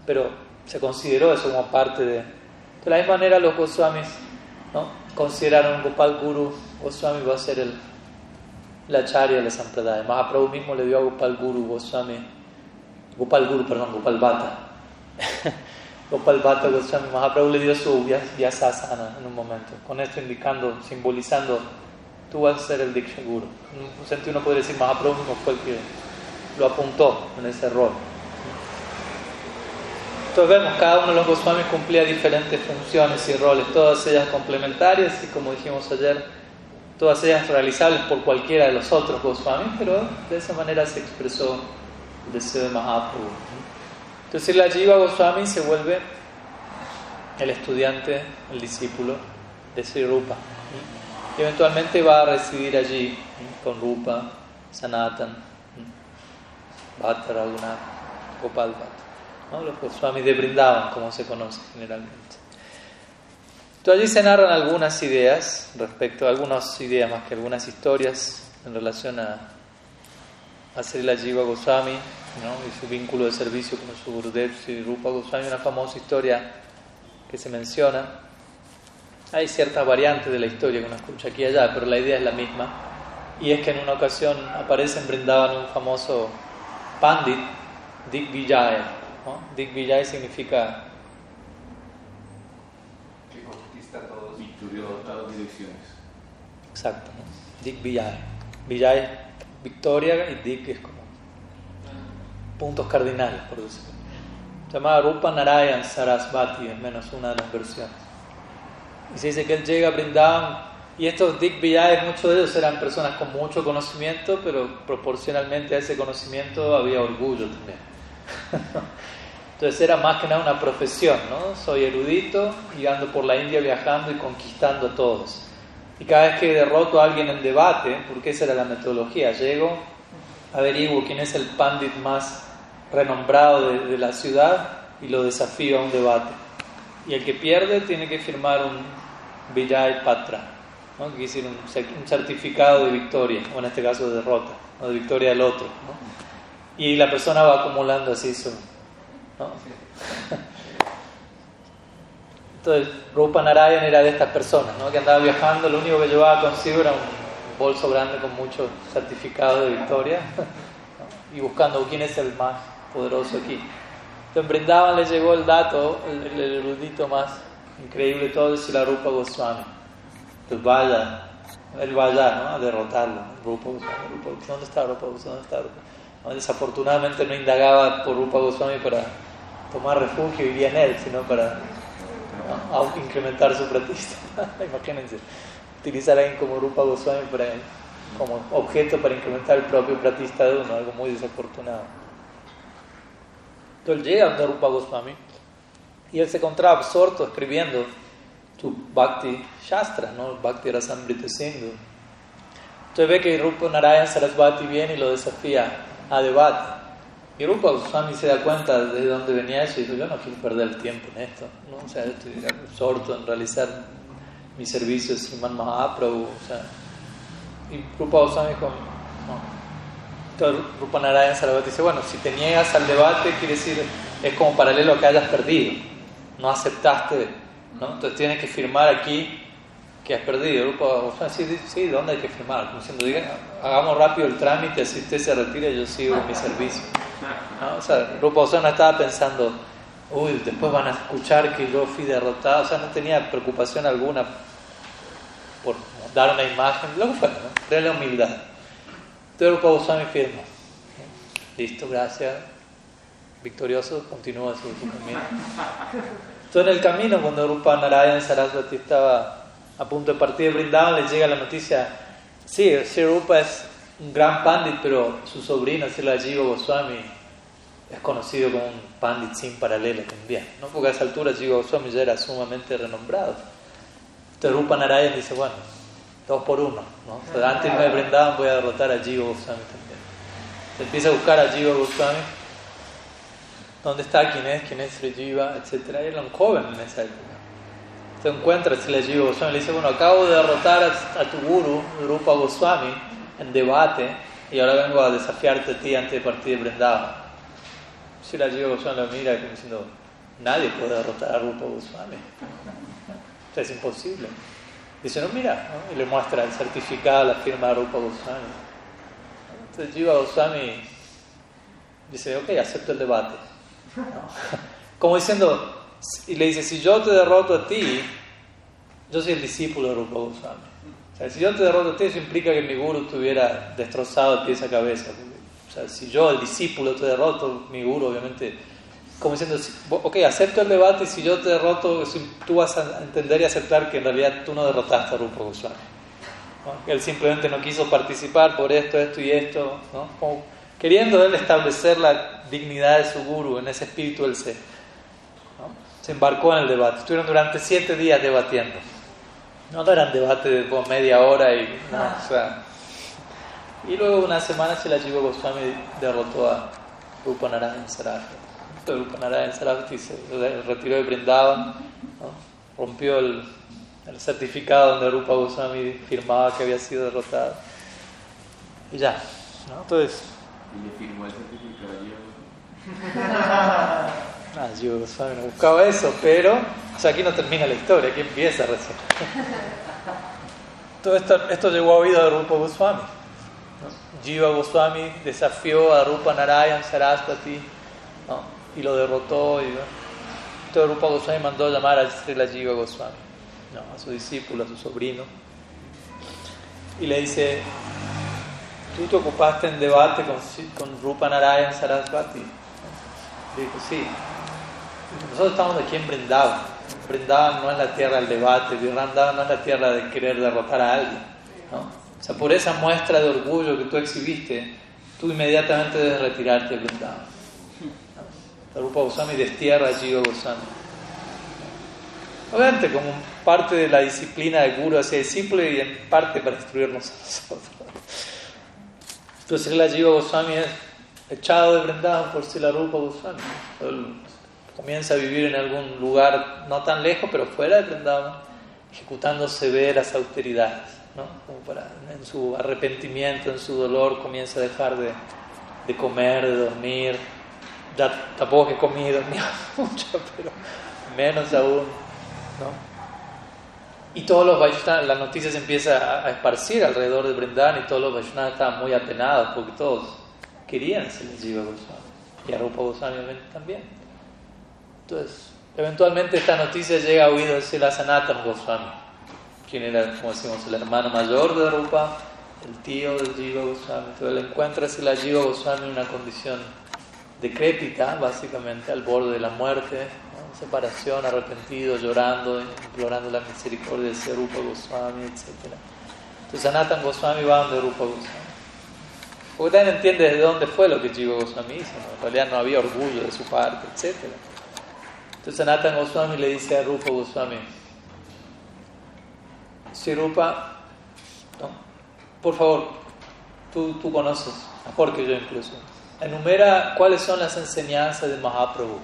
pero se consideró eso como parte de... De la misma manera los Goswamis ¿no? consideraron Gopal Guru, Goswami va a ser el, la acharya de la Sampradaya. Mahaprabhu mismo le dio a Gopal Guru, Goswami, Gopal Guru, perdón, Gopal Bhatta. <laughs> Gopal Bhatta Goswami, Mahaprabhu le dio su Vyasasana en un momento, con esto indicando, simbolizando, tú vas a ser el Diksha Guru. En un sentido uno puede decir, Mahaprabhu mismo fue el que lo apuntó en ese rol. Entonces vemos, cada uno de los Goswamis cumplía diferentes funciones y roles, todas ellas complementarias y como dijimos ayer, todas ellas realizables por cualquiera de los otros Goswamis, pero de esa manera se expresó de Mahaprabhu. Entonces la Jiva Goswami se vuelve el estudiante, el discípulo de Sri Rupa. Y eventualmente va a residir allí con Rupa, Sanatan, Bhatta Raghunath, Gopal Bhatta los Goswamis de Brindavan, como se conoce generalmente. Entonces allí se narran algunas ideas respecto algunas ideas más que algunas historias en relación a, a Srila Jiva Goswami y su vínculo de servicio con su Gurudev Sri Rupa Goswami, una famosa historia que se menciona. Hay ciertas variantes de la historia que uno escucha aquí y allá, pero la idea es la misma. Y es que en una ocasión aparece en Brindavan un famoso Pandit, Digvijaya, ¿no? Digvijay significa... Que conquista todos, victorioso todas direcciones. Exacto, ¿no? Digvijay. Vijay victoria y Dik es como puntos cardinales, por decirlo. Se llama Rupa Narayan Sarasvati, es menos una de las versiones. Y se dice que él llega a Brindavan y estos Dik Vijay, muchos de ellos eran personas con mucho conocimiento, pero proporcionalmente a ese conocimiento había orgullo también. <laughs> Entonces era más que nada una profesión, ¿no? Soy erudito y ando por la India viajando y conquistando a todos. Y cada vez que derroto a alguien en debate, porque esa era la metodología, llego, averiguo quién es el pandit más renombrado de, la ciudad y lo desafío a un debate. Y el que pierde tiene que firmar un Vijay Patra, ¿no? que decir un, un, certificado de victoria, o en este caso de derrota, o de victoria del otro. ¿no? Y la persona va acumulando así su, <laughs> entonces, Rupa Narayan era de estas personas, ¿no? que andaba viajando, lo único que llevaba consigo era un bolso grande con muchos certificados de victoria <laughs> y buscando quién es el más poderoso aquí. Entonces, en Brindavan le llegó el dato, el, erudito más increíble de todo, es la Rupa Goswami. Entonces, vaya, él vaya ¿no? a derrotarlo. Rupa Goswami, Rupa, ¿dónde está Rupa Goswami? ¿Dónde está Rupa? Desafortunadamente no indagaba por Rupa Goswami para tomar refugio y vivía en él, sino para incrementar su pratista. <laughs> Imagínense, utilizar a alguien como Rupa Goswami para, como objeto para incrementar el propio pratista de uno, algo muy desafortunado. Entonces llega a Rupa Goswami y él se encontraba absorto escribiendo su Bhakti Shastra, ¿no? Bhakti Rasamrita Sindhu. Entonces ve que Rupa Narayan Sarasvati viene y lo desafía a debate. Y Rupa Goswami se da cuenta de dónde venía eso y dice, yo no quiero perder el tiempo en esto, ¿no? o sea, estoy absorto en realizar mi servicio Sriman Mahaprabhu, o sea, y Rupa Goswami dijo, no. Entonces Rupa Narayan Sarasvati dice, bueno, si te niegas al debate, quiere decir, es como paralelo a que hayas perdido, no aceptaste, ¿no? Entonces tienes que firmar aquí que has perdido. Rupa Goswami, sí, sí, ¿dónde hay que firmar? Como diciendo, diga, hagamos rápido el trámite, así usted se retira yo sigo mi servicio. ¿No? O sea, Rupa estaba pensando, uy, después van a escuchar que yo fui derrotado, o sea, no tenía preocupación alguna por dar una imagen, lo que fue, ¿no? de la humildad. Entonces Rupa Goswami firma. Listo, gracias. Victorioso, continúa su, camino. Entonces en el camino, cuando Rupa Narayan Saraswati estaba a punto de partir de Brindavan, le llega la noticia, sí, Sri Rupa es un gran pandit, pero su sobrino, Srila Jiva Goswami, es conocido como un pandit sin paralelo también, ¿no? porque a esa altura Jiva Goswami ya era sumamente renombrado. Entonces Rupa Narayan dice, bueno, dos por uno, ¿no? antes de irme Brindavan voy a derrotar a Jiva Goswami también. Se empieza a buscar a Jiva Goswami, dónde está, quién es, quién es Sri Jiva, etc. Era un joven en esa época. Se encuentra Sri Jiva Goswami le dice, bueno, acabo de derrotar a, a tu guru, Rupa Goswami, en debate y ahora vengo a desafiarte a ti antes de partir de Brindavan. Si la Jiva Goswami lo mira como diciendo, nadie puede derrotar a Rupa Goswami. Es imposible. Dice, no, mira, y le muestra el certificado, la firma de Rupa Goswami. Entonces Jiva Goswami dice, ok, acepto el debate. <laughs> Como diciendo, y le dice, si yo te derroto a ti, yo soy el discípulo de Rupa Goswami si yo te derroto a ti, eso implica que mi guru estuviera destrozado de pies a cabeza. O sea, si yo, el discípulo, te derroto, mi guru, obviamente, como diciendo, ok, acepto el debate y si yo te derroto, tú vas a entender y aceptar que en realidad tú no derrotaste a Rupa Goswami. Él simplemente no quiso participar por esto, esto y esto, ¿no? queriendo él establecer la dignidad de su guru, en ese espíritu él se, se embarcó en el debate. Estuvieron durante siete días debatiendo. No, eran debates de media hora y o sea, y luego una semana se la Jiva Goswami derrotó a Rupa Narayan Saraswati. Rupa Narayan Saraswati se retiró de Brindavan, rompió el, el, certificado donde Rupa Goswami firmaba que había sido derrotado. Y ya, ¿no? Entonces... ¿Y le firmó el certificado <laughs> Ah, Jiva Goswami no buscaba eso, pero o sea, aquí no termina la historia, aquí empieza recién. Todo esto, llegó a oído de Rupa Goswami. Jiva Goswami desafió a Rupa Narayan Saraswati y lo derrotó. Y, Entonces Rupa Goswami mandó llamar a Srila Jiva Goswami, a su discípulo, a su sobrino, y le dice, tú te ocupaste en debate con, Rupa Narayan Sarasvati. Dijo, sí. Nosotros estamos aquí en Brindavan. Brindavan no es la tierra del debate, Vrindavan no es la tierra de querer derrotar a alguien. ¿no? O sea, por esa muestra de orgullo que tú exhibiste, tú inmediatamente debes retirarte de Brindavan. ¿no? Rupa Goswami destierra a Jiva Goswami. Obviamente, como parte de la disciplina del Guru hacia discípulo y en parte para destruirnos a nosotros. Entonces, la Jiva Goswami es echado de Vrindavan por Sila Rupa Goswami. Comienza a vivir en algún lugar no tan lejos, pero fuera de Vrindavan, ejecutando severas austeridades. ¿no? Como para, en su arrepentimiento, en su dolor, comienza a dejar de, de comer, de dormir. Ya tampoco he comido <laughs> mucho, pero menos aún. ¿no? Y todos los Vaishnavas, la noticia se empieza a esparcir alrededor de Brindavan y todos los Vaishnavas estaban muy apenados porque todos querían ser el Jiva Goswami y a Rupa Goswami también. Entonces, eventualmente esta noticia llega a oídos de la Sanatan Goswami, quien era, como decimos, el hermano mayor de Rupa, el tío del Jiva Goswami. Entonces, él encuentra a Jiva Goswami en una condición decrépita, básicamente, al borde de la muerte, separación, arrepentido, llorando, implorando la misericordia de Rupa Goswami, etc. Entonces Sanatan Goswami va donde Rupa Goswami. Porque también entiende de dónde fue lo que Jiva Goswami hizo, en realidad no había orgullo de su parte, etc. Entonces Sanatan Goswami le dice a Rupa Goswami, si Rupa, por favor, tú, tú conoces, mejor que yo incluso, enumera cuáles son las enseñanzas de Mahaprabhu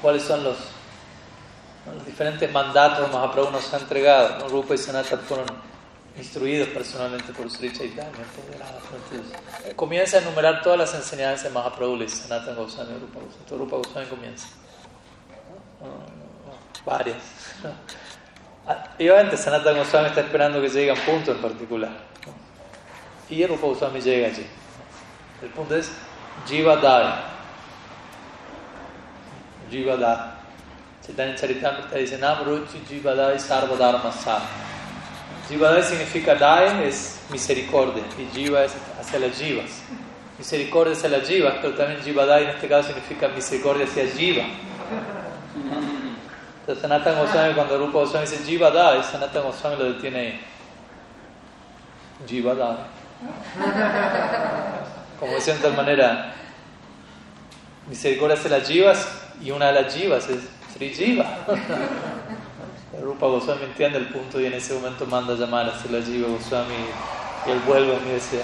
cuáles son los, los diferentes mandatos que Mahaprabhu nos ha entregado. ¿no? Rupa y Sanatan fueron instruidos personalmente por Sri Chaitanya. Entonces, comienza a enumerar todas las enseñanzas de Mahaprabhu, le Sanatan Goswami Rupa Goswami. Rupa Goswami comienza. Varias. Y obviamente Sanatan Goswami está esperando que llegue a un punto en particular. Y Rupa Goswami llega allí. El punto es Jiva Dai. Jivada. Chaitanya Charitamrita dice Namruchi Jivadai Sarvadharma Sa. Jivadai significa Dai es misericordia y Jiva es hacia las Jivas. Misericordia hacia las Jivas, pero también Jivadai en este caso significa misericordia hacia Jiva. Entonces Sanatan Goswami cuando Rupa Goswami dice Jivadai, Sanatan Goswami lo detiene ahí. Jivadai. <laughs> Como diciendo de tal manera, misericordia hacia las Jivas y una de las jivas es Sri Jiva. Rupa Goswami entiende el punto y en ese momento manda a llamar a Sri Jiva Goswami y él vuelve a mi deseo.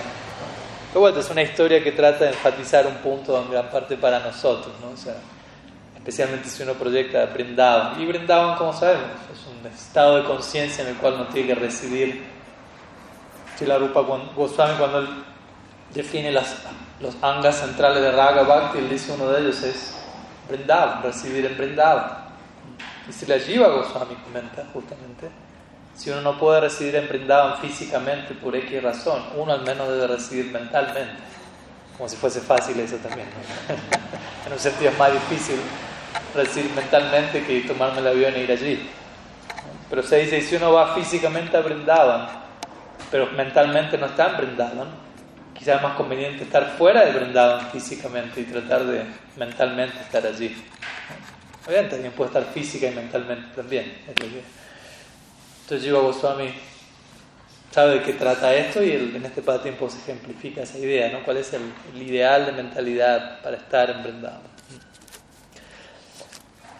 Pero bueno, es una historia que trata de enfatizar un punto en gran parte para nosotros, ¿no? O sea, especialmente si uno proyecta Brindavan. Y Brindavan, como sabemos, es un estado de conciencia en el cual no tiene que residir. Sri Rupa Goswami cuando él define las, los angas centrales de Raga Bhakti, él dice uno de ellos es Brindavan, residir en Brindavan. Y si la Jiva Goswami comenta justamente, si uno no puede residir en Brindavan físicamente por X razón, uno al menos debe residir mentalmente. Como si fuese fácil eso también. <laughs> en un sentido más difícil residir mentalmente que tomarme el avión e ir allí. Pero se dice, si uno va físicamente a Brindavan, pero mentalmente no está en Brindavan, quizás es más conveniente estar fuera de Brindavan físicamente y tratar de mentalmente estar allí. Obviamente también puede estar física y mentalmente también. Entonces Jiva Goswami sabe de qué trata esto y en este pasatiempo se ejemplifica esa idea, ¿no? ¿Cuál es el, ideal de mentalidad para estar en Brindavan?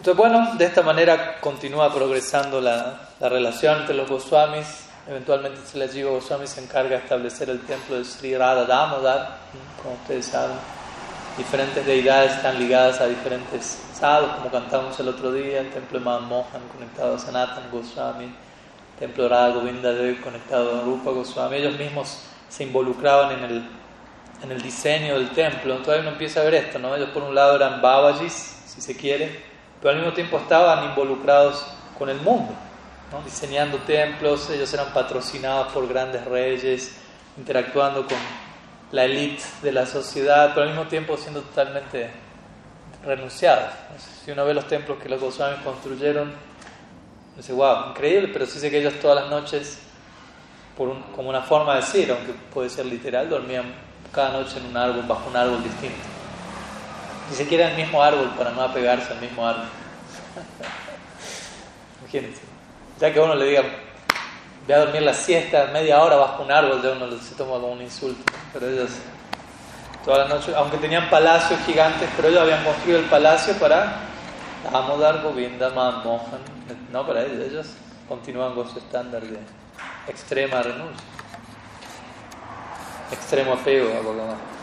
Entonces, bueno, de esta manera continúa progresando la, la relación entre los Goswamis Eventualmente Sri Goswami se encarga de establecer el templo de Sri Radha Damodar, como ustedes saben. Diferentes deidades están ligadas a diferentes sadhus, como cantamos el otro día, el templo de Mohan conectado a Sanatan Goswami, el templo de Radha Govinda Dev conectado a Rupa Goswami. Ellos mismos se involucraban en el, en el diseño del templo. Entonces uno empieza a ver esto, ¿no? Ellos por un lado eran babajis, si se quiere, pero al mismo tiempo estaban involucrados con el mundo diseñando templos, ellos eran patrocinados por grandes reyes, interactuando con la élite de la sociedad, pero al mismo tiempo siendo totalmente renunciados. Si uno ve los templos que los Goswamis construyeron, dice, wow, increíble, pero sí sé que ellos todas las noches por un- como una forma de decir, aunque puede ser literal, dormían cada noche en un árbol, bajo un árbol distinto. Ni siquiera el mismo árbol para no apegarse al mismo árbol. Imagínense. Ya que uno le diga, voy a dormir la siesta media hora bajo un árbol, ya uno lo- se toma como un insulto. Pero ellos, todas las noches, aunque tenían palacios gigantes, pero ellos habían construido el palacio para Damodar, Govinda, Mohan, no para ellos, ellos continúan con su estándar de extrema renuncia, extremo apego a Bhagavan.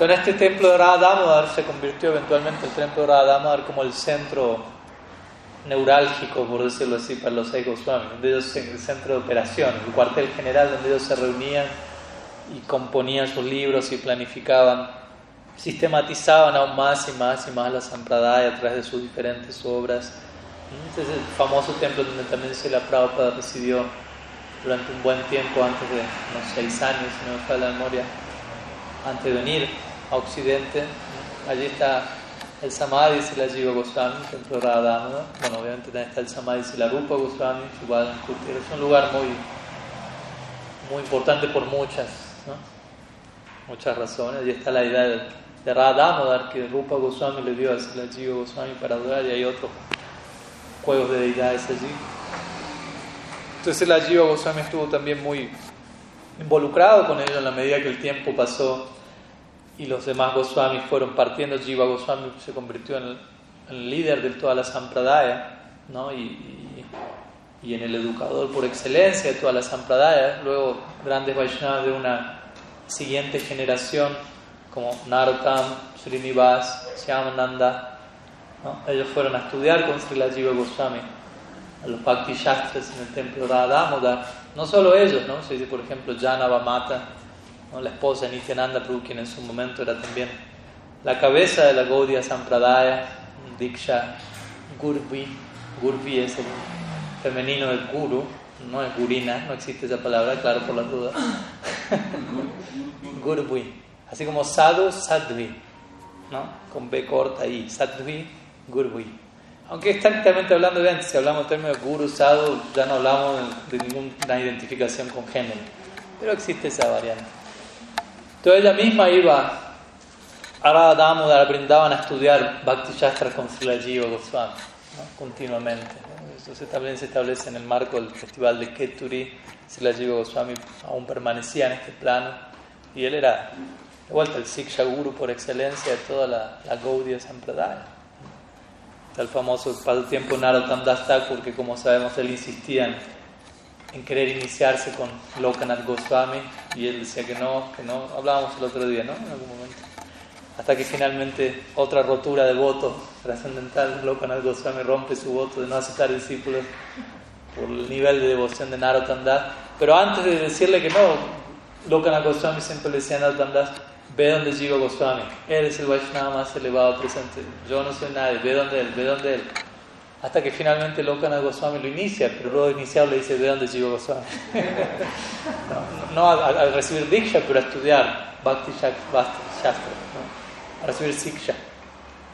Entonces este templo de Radha se convirtió eventualmente el templo de Radha como el centro neurálgico, por decirlo así, para los Goswamis, donde ellos, el centro de operación, el cuartel general donde ellos se reunían y componían sus libros y planificaban, sistematizaban aún más y más y más la Sampradaya a través de sus diferentes obras. Este es el famoso templo donde también Srila Prabhupada residió durante un buen tiempo, antes de unos seis años, si no me falla la memoria, antes de venir a Occidente. Allí está el Samadhi Sila Jiva Goswami, el templo de Radha Bueno, obviamente también está el Samadhi Sila Rupa Goswami, Shubhadan Kutir. Es un lugar muy, muy importante por muchas, ¿no? muchas razones. Allí está la idea de, de Radha Damodar que Rupa Goswami le dio a Sila Jiva Goswami para adorar y hay otros juegos de deidades allí. Entonces la Jiva Goswami estuvo también muy involucrado con ello en la medida que el tiempo pasó y los demás Goswamis fueron partiendo. Jiva Goswami se convirtió en el, en el líder de toda la Sampradaya ¿no? y, y, y en el educador por excelencia de toda la Sampradaya. Luego grandes Vaishnavas de una siguiente generación como Narottam, Srinivas, Shyamananda, ¿no? ellos fueron a estudiar con Srila Jiva Goswami a los Bhakti Shastras en el templo de Radha Damodar. No solo ellos, ¿no? se por ejemplo Janava Mata, ¿no? la esposa de Nityananda Prabhu, quien en su momento era también la cabeza de la Gaudiya Sampradaya, Diksha Gurvi. Gurvi es el femenino del guru, no es gurina, no existe esa palabra, claro, por las dudas. <laughs> Gurvi, así como sadhu, sadvi, ¿no? con B corta ahí, sadvi, gurvi. Aunque estrictamente hablando, vean, si hablamos en términos de guru, sadhu, ya no hablamos de ninguna identificación con género, pero existe esa variante. Entonces ella misma iba a Radha Damodar, brindaban a estudiar Bhakti Shastra con Srila Jiva Goswami, ¿no? continuamente. ¿no? Eso establece, se establece en el marco del festival de Keturi. Srila Jiva Goswami aún permanecía en este plano y él era de vuelta el Siksha Guru por excelencia de toda la, la Gaudiya Sampradaya. Está el famoso pasatiempo Narottam Das Thakur, que como sabemos él insistía en, en querer iniciarse con Lokanath Goswami y él decía que no, que no, hablábamos el otro día, ¿no? En algún momento. Hasta que finalmente otra rotura de voto trascendental, Lokanath Goswami rompe su voto de no aceptar discípulos por el nivel de devoción de Narottam Das. Pero antes de decirle que no, Lokanath Goswami siempre le decía a Narottam Das, ve donde Jiva Goswami, él es el Vaishnava más elevado presente, yo no soy nadie, ve donde él, ve donde él. Hasta que finalmente Lokanath Goswami lo inicia, pero luego de iniciarlo le dice, ve donde Jiva Goswami. <laughs> no, no a, a, recibir Diksha, pero a estudiar Bhakti Shastra, ¿no? a recibir Siksha.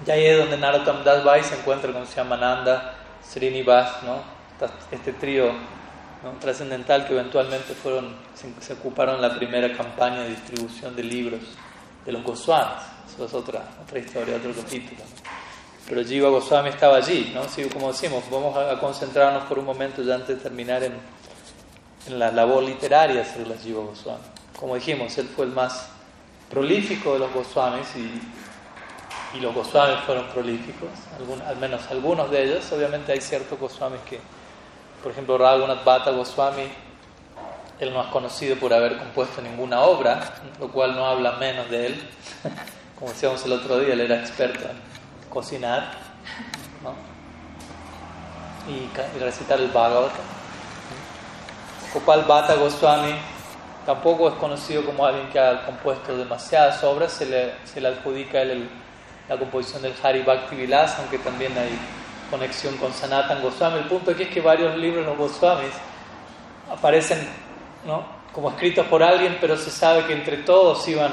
Y ahí es donde Narottam Das y se encuentra con Shyamananda, Srinivas, ¿no? este trío ¿no? trascendental que eventualmente fueron, se, se, ocuparon la primera campaña de distribución de libros de los Goswamis. Eso es otra, otra historia, otro capítulo. Pero Jiva Goswami estaba allí, ¿no? Como decimos, vamos a, concentrarnos por un momento ya antes de terminar en, en la labor literaria sobre las Jiva Goswami. Como dijimos, él fue el más prolífico de los Goswamis y, y los Goswamis fueron prolíficos, algún, al menos algunos de ellos. Obviamente hay ciertos Goswamis que por ejemplo, Raghunath Bhatta Goswami, él no es conocido por haber compuesto ninguna obra, lo cual no habla menos de él. <laughs> Como decíamos el otro día, él era experto en cocinar ¿no? y, recitar el Bhagavatam. Gopal Bhatta Goswami tampoco es conocido como alguien que ha compuesto demasiadas obras, se le, se le adjudica el, la composición del Hari Bhakti Vilas, aunque también hay conexión con Sanatan Goswami. El punto aquí es que varios libros de Goswamis aparecen ¿no? como escritos por alguien, pero se sabe que entre todos iban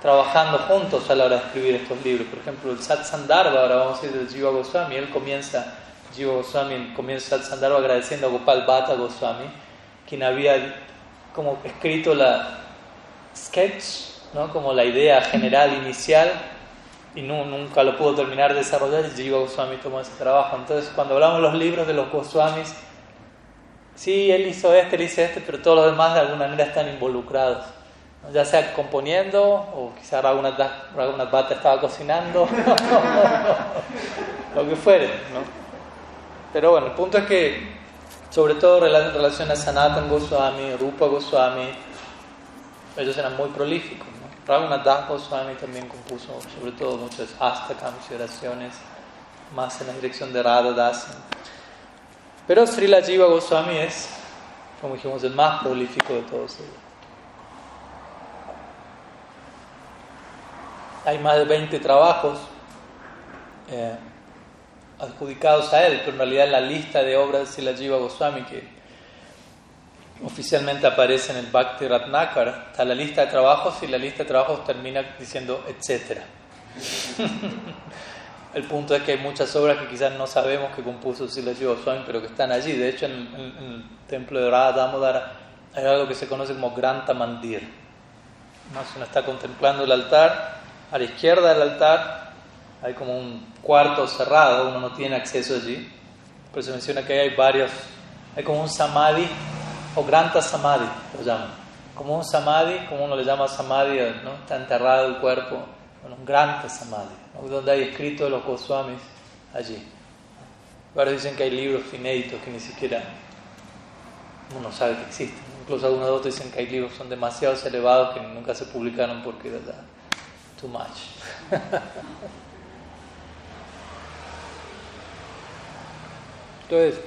trabajando juntos a la hora de escribir estos libros. Por ejemplo, el Satsandharva, ahora vamos a decir de Jiva Goswami, él comienza, Jiva Goswami comienza Satsandharva agradeciendo a Gopal Bhatta Goswami, quien había como escrito la sketch, ¿no? como la idea general inicial, y nunca lo pudo terminar de desarrollar, y Jiva Goswami tomó ese trabajo. Entonces, cuando hablamos de los libros de los Goswamis, sí, él hizo este, él hizo este, pero todos los demás de alguna manera están involucrados. Ya sea componiendo, o quizá Raghunath, Bhatta estaba cocinando, <laughs> lo que fuere. ¿no? Pero bueno, el punto es que, sobre todo en relación a Sanatan Goswami, Rupa Goswami, ellos eran muy prolíficos. ¿no? Raghunath Goswami también compuso, sobre todo, muchas astakams y oraciones, más en la dirección de Radha Das. Pero Srila Jiva Goswami es, como dijimos, el más prolífico de todos ellos. Hay más de 20 trabajos eh, adjudicados a él, pero en realidad en la lista de obras de Srila Jiva Goswami, que oficialmente aparece en el Bhakti Ratnakar, está la lista de trabajos y la lista de trabajos termina diciendo etcétera. <laughs> El punto es que hay muchas obras que quizás no sabemos que compuso Sila Goswami, pero que están allí. De hecho, en, el templo de Radha Damodara hay algo que se conoce como Granta Mandir. ¿No? Uno está contemplando el altar, a la izquierda del altar hay como un cuarto cerrado, uno no tiene acceso allí. Pero se menciona que hay varios, hay como un samadhi o Granta Samadhi, lo llaman. Como un samadhi, como uno le llama samadhi, ¿no? está enterrado el cuerpo, un Granta Samadhi donde hay escrito los Goswamis allí. Ahora dicen que hay libros inéditos que ni siquiera uno sabe que existen. Incluso algunos otros dicen que hay libros que son demasiado elevados que nunca se publicaron porque era too much. <laughs> Entonces,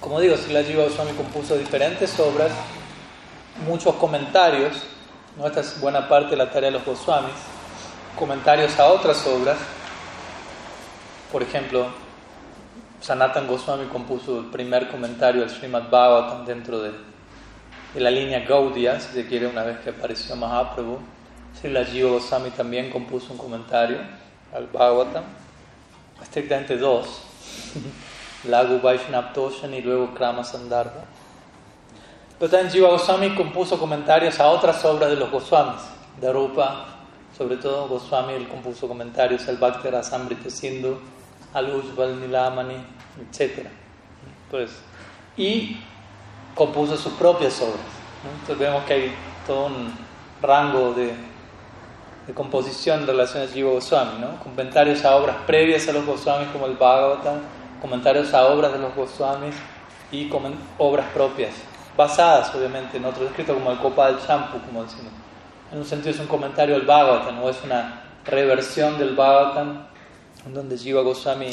como digo, Sila Jiva Goswami compuso diferentes obras, muchos comentarios, ¿no? esta es buena parte de la tarea de los Goswamis, comentarios a otras obras. Por ejemplo, Sanatan Goswami compuso el primer comentario al Srimad Bhagavatam dentro de, la línea Gaudiya, si se quiere, una vez que apareció Mahaprabhu. Srila Jiva Goswami también compuso un comentario al Bhagavatam, estrictamente dos, <laughs> Lagu Vaishnav Toshan y luego Krama Sandarbha. Pero también Jiva Goswami compuso comentarios a otras obras de los Goswamis, de Rupa, sobre todo Goswami él compuso comentarios al Bhakti Rasamrita Sindhu, al Ujjval Nilamani, etc. Y compuso sus propias obras. Entonces vemos que hay todo un rango de, de composición en relación a Jiva Goswami, ¿no? comentarios a obras previas a los Goswamis como el Bhagavatam, comentarios a obras de los Goswamis y obras propias, basadas obviamente en otros escritos como el Kopal Champu, como decimos en un sentido es un comentario del Bhagavatam, o es una reversión del Bhagavatam, en donde Jiva Goswami,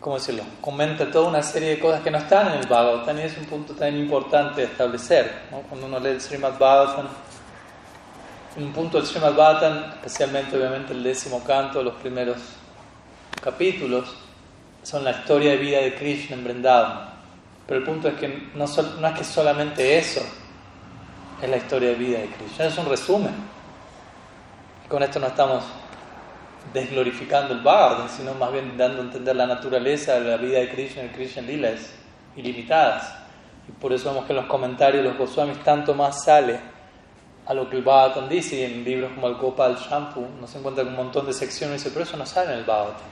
¿cómo decirlo?, comenta toda una serie de cosas que no están en el Bhagavatam, y es un punto tan importante de establecer. Cuando uno lee el Srimad Bhagavatam, un punto del Srimad Bhagavatam, especialmente obviamente el décimo canto, los primeros capítulos, son la historia de vida de Krishna en Vrindavan. Pero el punto es que no, no es que solamente eso, es la historia de vida de Krishna. Es un resumen. con esto no estamos desglorificando el Bhagavad, sino más bien dando a entender la naturaleza de la vida de Krishna y Krishna Lilas ilimitadas. Y por eso vemos que en los comentarios de los Goswamis tanto más sale a lo que el Bhagavatam dice, y en libros como el Gopal Shampoo nos encuentra un montón de secciones y dice, pero eso no sale en el Bhagavatam.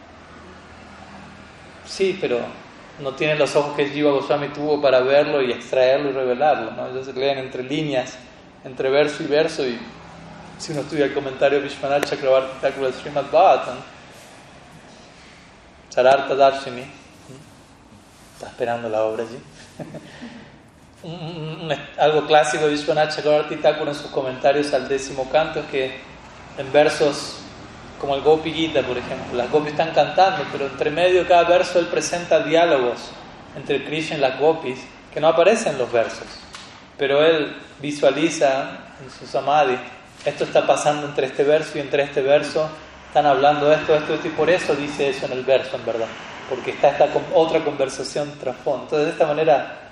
Sí, pero no tienen los ojos que Jiva Goswami tuvo para verlo y extraerlo y revelarlo. ¿no? Ellos se leen entre líneas, entre verso y verso. Y si uno estudia el comentario Vishwanath Chakravarti Thakur Srimad Bhagavatam, Chararta Darshini, está esperando la obra allí. <laughs> algo clásico de Vishwanath Chakravarti Thakur en sus comentarios al décimo canto es que en versos como el Gopi Gita, por ejemplo. Las Gopis están cantando, pero entre medio de cada verso él presenta diálogos entre Krishna y las Gopis que no aparecen en los versos. Pero él visualiza en su samadhi, esto está pasando entre este verso y entre este verso, están hablando esto, esto, esto, y por eso dice eso en el verso, en verdad. Porque está esta otra conversación trasfondo. Entonces, de esta manera,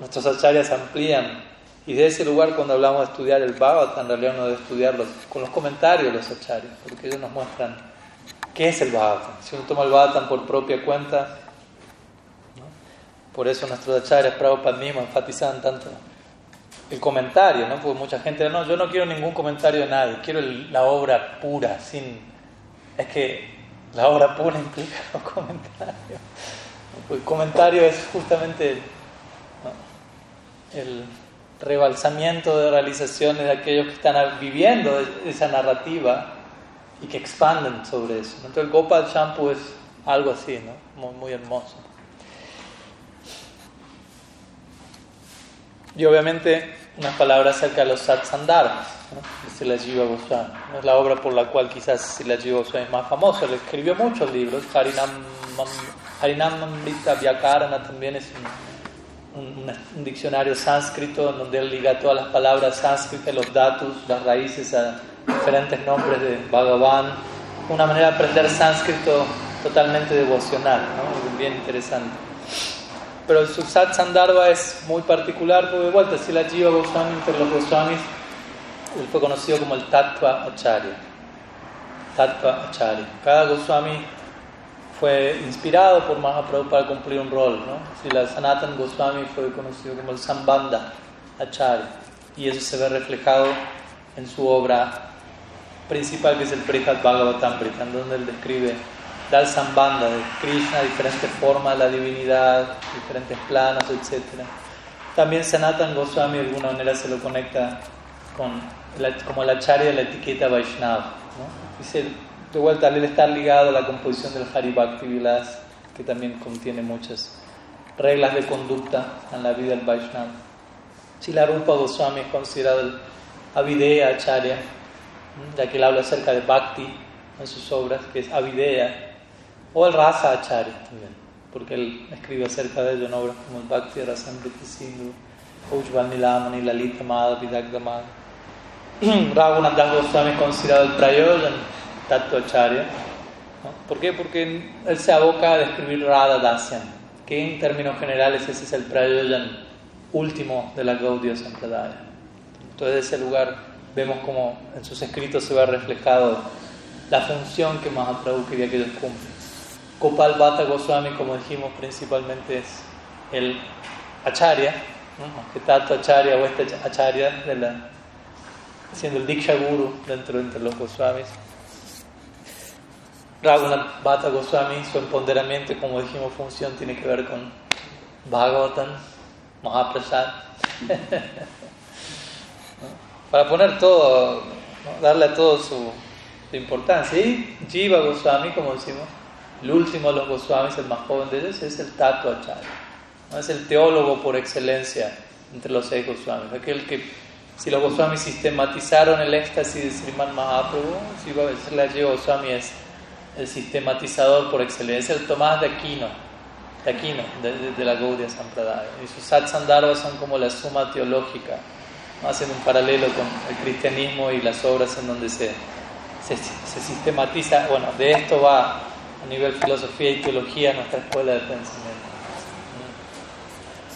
nuestros acharyas amplían y de ese lugar, cuando hablamos de estudiar el Bhagavatam, en realidad uno debe estudiarlo con los comentarios de los acharyas, porque ellos nos muestran qué es el Bhagavatam. Si uno toma el Bhagavatam por propia cuenta, por eso nuestros acharyas, Prabhupada mismo, enfatizaban tanto el comentario, ¿no? Porque mucha gente, no, yo no quiero ningún comentario de nadie, quiero la obra pura, sin... Es que la obra pura implica <laughs> los comentarios. el comentario es justamente el rebalsamiento de realizaciones de aquellos que están viviendo esa narrativa y que expanden sobre eso. Entonces el Gopal Shampoo es algo así, ¿no? Muy, muy hermoso. Y obviamente unas palabras acerca de los satsandharmas, ¿no? de Sila Jiva Goswami. ¿no? Es la obra por la cual quizás Sila Jiva Goswami es más famoso. Le escribió muchos libros. Harinam, Harinam Vyakarana también es un, un, diccionario sánscrito en donde él liga todas las palabras sánscritas, los datos, las raíces a diferentes nombres de Bhagavan. Una manera de aprender sánscrito totalmente devocional, ¿no? bien interesante. Pero el Suksat Sandarbha es muy particular, porque de vuelta, si la Jiva Goswami, entre los Goswamis, él fue conocido como el Tattva Acharya. Tattva Acharya. Cada Goswami fue inspirado por Mahaprabhu para cumplir un rol. ¿no? Si Sanatan Goswami fue conocido como el Sambandha Acharya. Y eso se ve reflejado en su obra principal, que es el Prihat Bhagavatamrita, en donde él describe tal Sambandha de Krishna, diferentes formas de la divinidad, diferentes planos, etc. También Sanatan Goswami de alguna manera se lo conecta con como la acharya de la etiqueta Vaishnava. ¿no? Dice, de vuelta, al estar ligado a la composición del Hari Bhakti Vilas, que también contiene muchas reglas de conducta en la vida del Vaishnava. Si la Rupa Goswami es considerado el Avideya Acharya, ya que él habla acerca de Bhakti en sus obras, que es Avideya, o el Rasa Acharya también, porque él escribe acerca de ello en obras como el Bhakti Rasamriti Sindhu, Ujjval Nilamani, Lalita Madha, Vidagdamad. <clears throat> Raghunath Goswami es considerado el Prayojan Tattva Acharya. ¿no? ¿Por qué? Porque él se aboca a describir Radha Dasyan, que en términos generales ese es el Prayojan último de la Gaudiya Sampradaya. Entonces, de ese lugar vemos como en sus escritos se ve reflejado la función que Mahaprabhu quería que ellos cumplan. Gopal Bhatta Goswami, como dijimos, principalmente es el acharya, ¿no? que tanto acharya o este acharya, de la, siendo el Diksha Guru dentro entre los Goswamis. Raghunath Bhatta Goswami, su empoderamiento, como dijimos, función tiene que ver con Bhagavatam, Mahaprasad. <laughs> Para poner todo, darle a todo su, su importancia. Y Jiva Goswami, como decimos, el último de los Goswamis, el más joven de ellos, es el Acharya. ¿no? Es el teólogo por excelencia entre los seis Goswamis. Aquel que, si los Goswamis sistematizaron el éxtasis de Sriman Mahaprabhu, Sri Goswami es el sistematizador por excelencia, el Tomás de Aquino, de, Aquino, de, de, de la Gaudiya Sampradaya. Y sus satsandharvas son como la suma teológica, ¿no? haciendo un paralelo con el cristianismo y las obras en donde se, se, se sistematiza. Bueno, de esto va a nivel filosofía y teología nuestra escuela de pensamiento.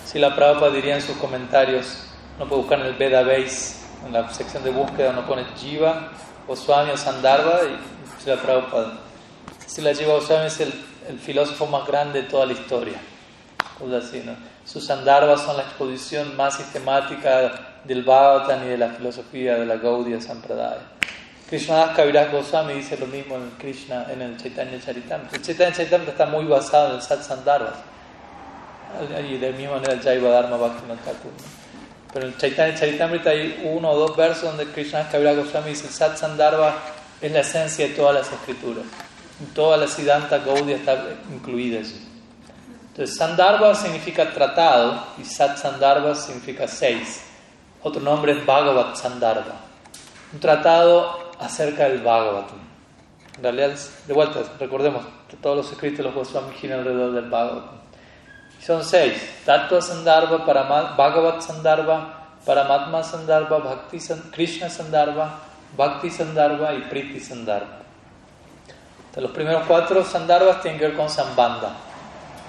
Si la Prabhupada diría en sus comentarios, no puede buscar en el Veda Base, en la sección de búsqueda, no pone Jiva, Goswami o Sandarbha, y si la Prabhupada. Si la Jiva Goswami es el, el, filósofo más grande de toda la historia. Así, ¿no? Sus Sandarbhas son la exposición más sistemática del Bhagavatam y de la filosofía de la Gaudiya Sampradaya. Krishnadas Kaviraj Goswami dice lo mismo en Krishna, en el Chaitanya Charitamrita. El Chaitanya Charitamrita está muy basado en el Satsandarbha. Y de la misma manera el Jaiva Dharma Bhaktivinoda Thakur. Pero en el Chaitanya Charitamrita hay uno o dos versos donde Krishnadas Kaviraj Goswami dice el Satsandarbha es la esencia de todas las escrituras. Toda la Siddhanta Gaudiya está incluida allí. Entonces, Sandarbha significa tratado y Satsandarbha significa seis. Otro nombre es Bhagavat Sandarbha. Un tratado acerca del Bhagavatam. En realidad, de vuelta, recordemos que todos los escritos de los Goswami giran alrededor del Bhagavatam. Son seis: Tattva Sandarbha, Bhagavat Sandarbha, Paramatma Sandarbha, Bhakti Krishna Sandarbha, Bhakti Sandarbha y Priti Sandarbha. Entonces, los primeros cuatro Sandarbhas tienen que ver con Sambandha.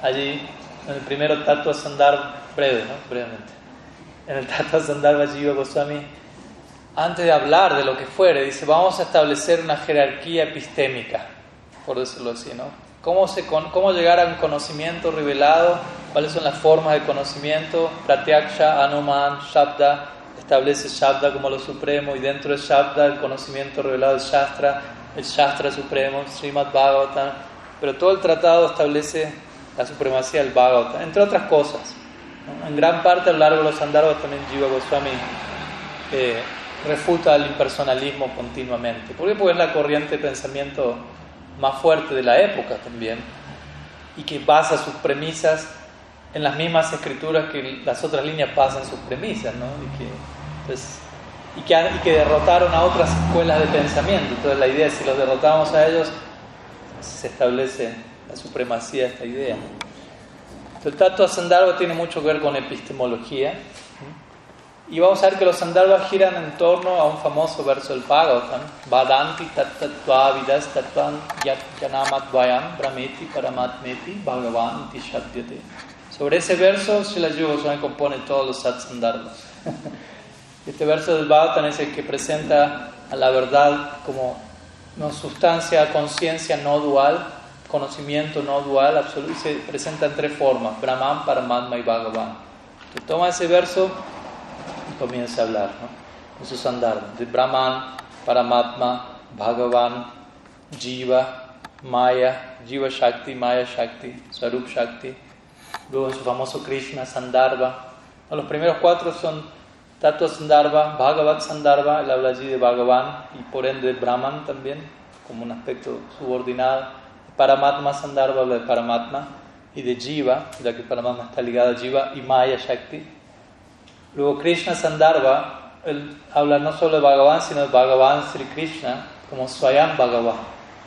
Allí, en el primero Tattva Sandarbha, breve, ¿no? Brevemente. En el Tattva Sandarbha, Jiva Goswami antes de hablar de lo que fuere, dice, vamos a establecer una jerarquía epistémica, por decirlo así, ¿no? ¿Cómo, se, cómo llegar a un conocimiento revelado? ¿Cuáles son las formas de conocimiento? Pratyaksha, Anuman, Shabda, establece Shabda como lo supremo y dentro de Shabda el conocimiento revelado del Shastra, el Shastra supremo, Srimad Bhagavatam, pero todo el tratado establece la supremacía del Bhagavatam, entre otras cosas. En gran parte a lo largo de los Sandarbhas también Jiva Goswami eh, refuta el impersonalismo continuamente. Porque es la corriente de pensamiento más fuerte de la época también y que basa sus premisas en las mismas escrituras que las otras líneas basan sus premisas, ¿no? Y que, pues, y que, y que derrotaron a otras escuelas de pensamiento. Entonces la idea es si los derrotamos a ellos, se establece la supremacía de esta idea. El Tattva Sandalva tiene mucho que ver con epistemología. Y vamos a ver que los Sandalvas giran en torno a un famoso verso del Bhagavatam, Vadanti tattvavidas tattvan yanamat vayam brahmeti paramatmeti bhagavan iti Sobre ese verso, Srila Yoga compone todos los Satsandarbhas. <laughs> Este verso del Bhagavatam es el que presenta a la verdad como una sustancia, conciencia no dual, conocimiento no dual, absoluto, se presenta en tres formas, Brahman, Paramatma y Bhagavan. Entonces toma ese verso y comienza a hablar, ¿no? En sus de Brahman, Paramatma, Bhagavan, Jiva, Maya, Jiva Shakti, Maya Shakti, Sarup Shakti, luego en su famoso Krishna, Sandarbha. Los primeros cuatro son Tattva Sandarbha, Bhagavat Sandarbha, el habla allí de Bhagavan y por ende Brahman también, como un aspecto subordinado. Paramatma Sandarbha habla de Paramatma y de Jiva, ya que Paramatma está ligado a Jiva y Maya Shakti. Luego Krishna Sandarbha, él habla no solo de Bhagavan, sino de Bhagavan Sri Krishna, como Swayam Bhagavan.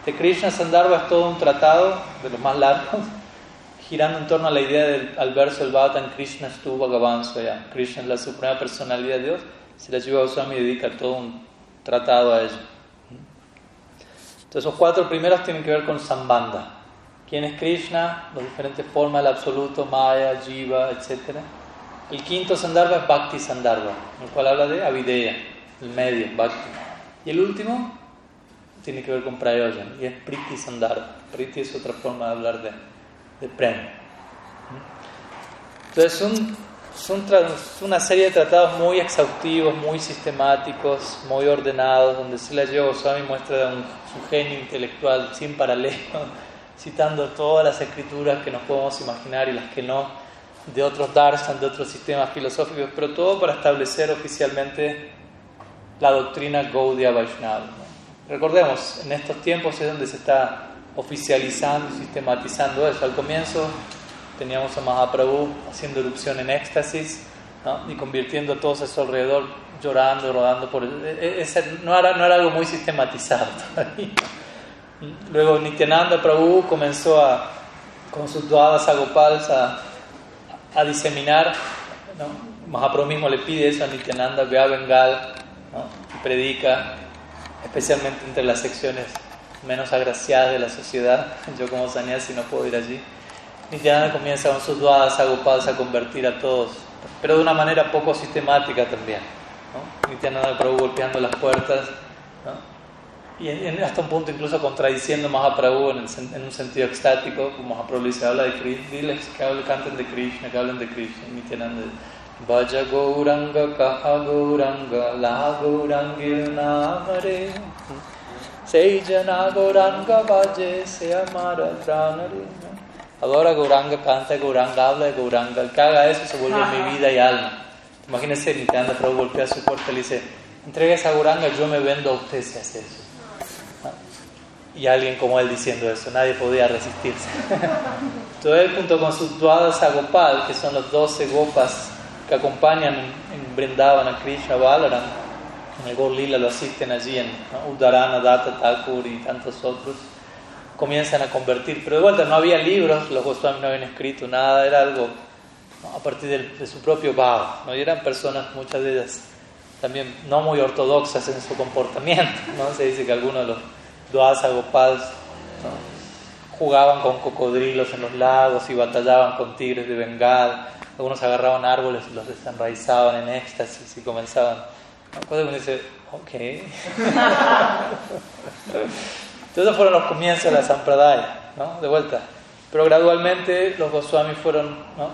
De Krishna Sandarbha es todo un tratado de los más largos, girando en torno a la idea del al verso del Bhagavatam Krishna Stu Bhagavan Swayam. Krishna es la suprema personalidad de Dios. Si la Jiva Goswami dedica todo un tratado a ello. Entonces, los cuatro primeros tienen que ver con Sambandha. ¿Quién es Krishna? Las diferentes formas, el absoluto, Maya, Jiva, etc. El quinto Sandarbha es Bhakti Sandarbha, el cual habla de Avideya, el medio, Bhakti. Y el último tiene que ver con Prayojan, y es Priti Sandarbha. Priti es otra forma de hablar de, de Prem. Entonces, son son una serie de tratados muy exhaustivos, muy sistemáticos, muy ordenados, donde Sila Goswami muestra un, su genio intelectual sin paralelo, <laughs> citando todas las escrituras que nos podemos imaginar y las que no, de otros darshan, de otros sistemas filosóficos, pero todo para establecer oficialmente la doctrina Gaudiya Vaishnava. Recordemos, en estos tiempos es donde se está oficializando sistematizando eso. Al comienzo teníamos a Mahaprabhu haciendo erupción en éxtasis y convirtiendo a todos a su alrededor llorando, rodando por e, e, no, era, no era algo muy sistematizado <laughs> Luego Nityananda Prabhu comenzó a, con sus duadas agopals a, a diseminar. ¿no? Mahaprabhu mismo le pide eso a Nityananda, ve a Bengal y predica, especialmente entre las secciones menos agraciadas de la sociedad. <laughs> Yo como si no puedo ir allí. Nityananda comienza con sus dudas agopadas a convertir a todos, pero de una manera poco sistemática también. ¿no? Nityananda Prabhu golpeando las puertas y hasta un punto incluso contradiciendo más a Prabhu en, un sentido extático, como Mahaprabhu dice, habla de Krishna, diles que hablen, canten de Krishna, que hablen de Krishna. Nityananda Vaja Gauranga Kaha Gauranga La Gaurangir Namare Sejana Gauranga Vaje Se Amara Pranare Adora Gauranga, canta Gauranga, habla de Gauranga. El que haga eso se vuelve mi vida y alma. Imagínense, Nityananda Prabhu golpea su puerta y le dice, entrega esa Gauranga, yo me vendo a usted si hace eso. Y alguien como él diciendo eso, nadie podía resistirse. <laughs> Entonces él junto con sus duadas a Gopal, que son los 12 gopas que acompañan en, Brindavan a Krishna Balaram, Gorlila lo asisten allí en Udarana, Data, Thakur y tantos otros comienzan a convertir. Pero de vuelta, no había libros, los Goswami no habían escrito nada, era algo a partir de, su propio bhava. ¿no? Y eran personas, muchas de ellas, también no muy ortodoxas en su comportamiento. ¿no? Se dice que algunos de los Dwasa Gopals jugaban con cocodrilos en los lagos y batallaban con tigres de Bengal. Algunos agarraban árboles y los desenraizaban en éxtasis y comenzaban. <laughs> Entonces uno dice, ok. Entonces fueron los comienzos de la Sampradaya, ¿no? De vuelta. Pero gradualmente los Goswami fueron ¿no?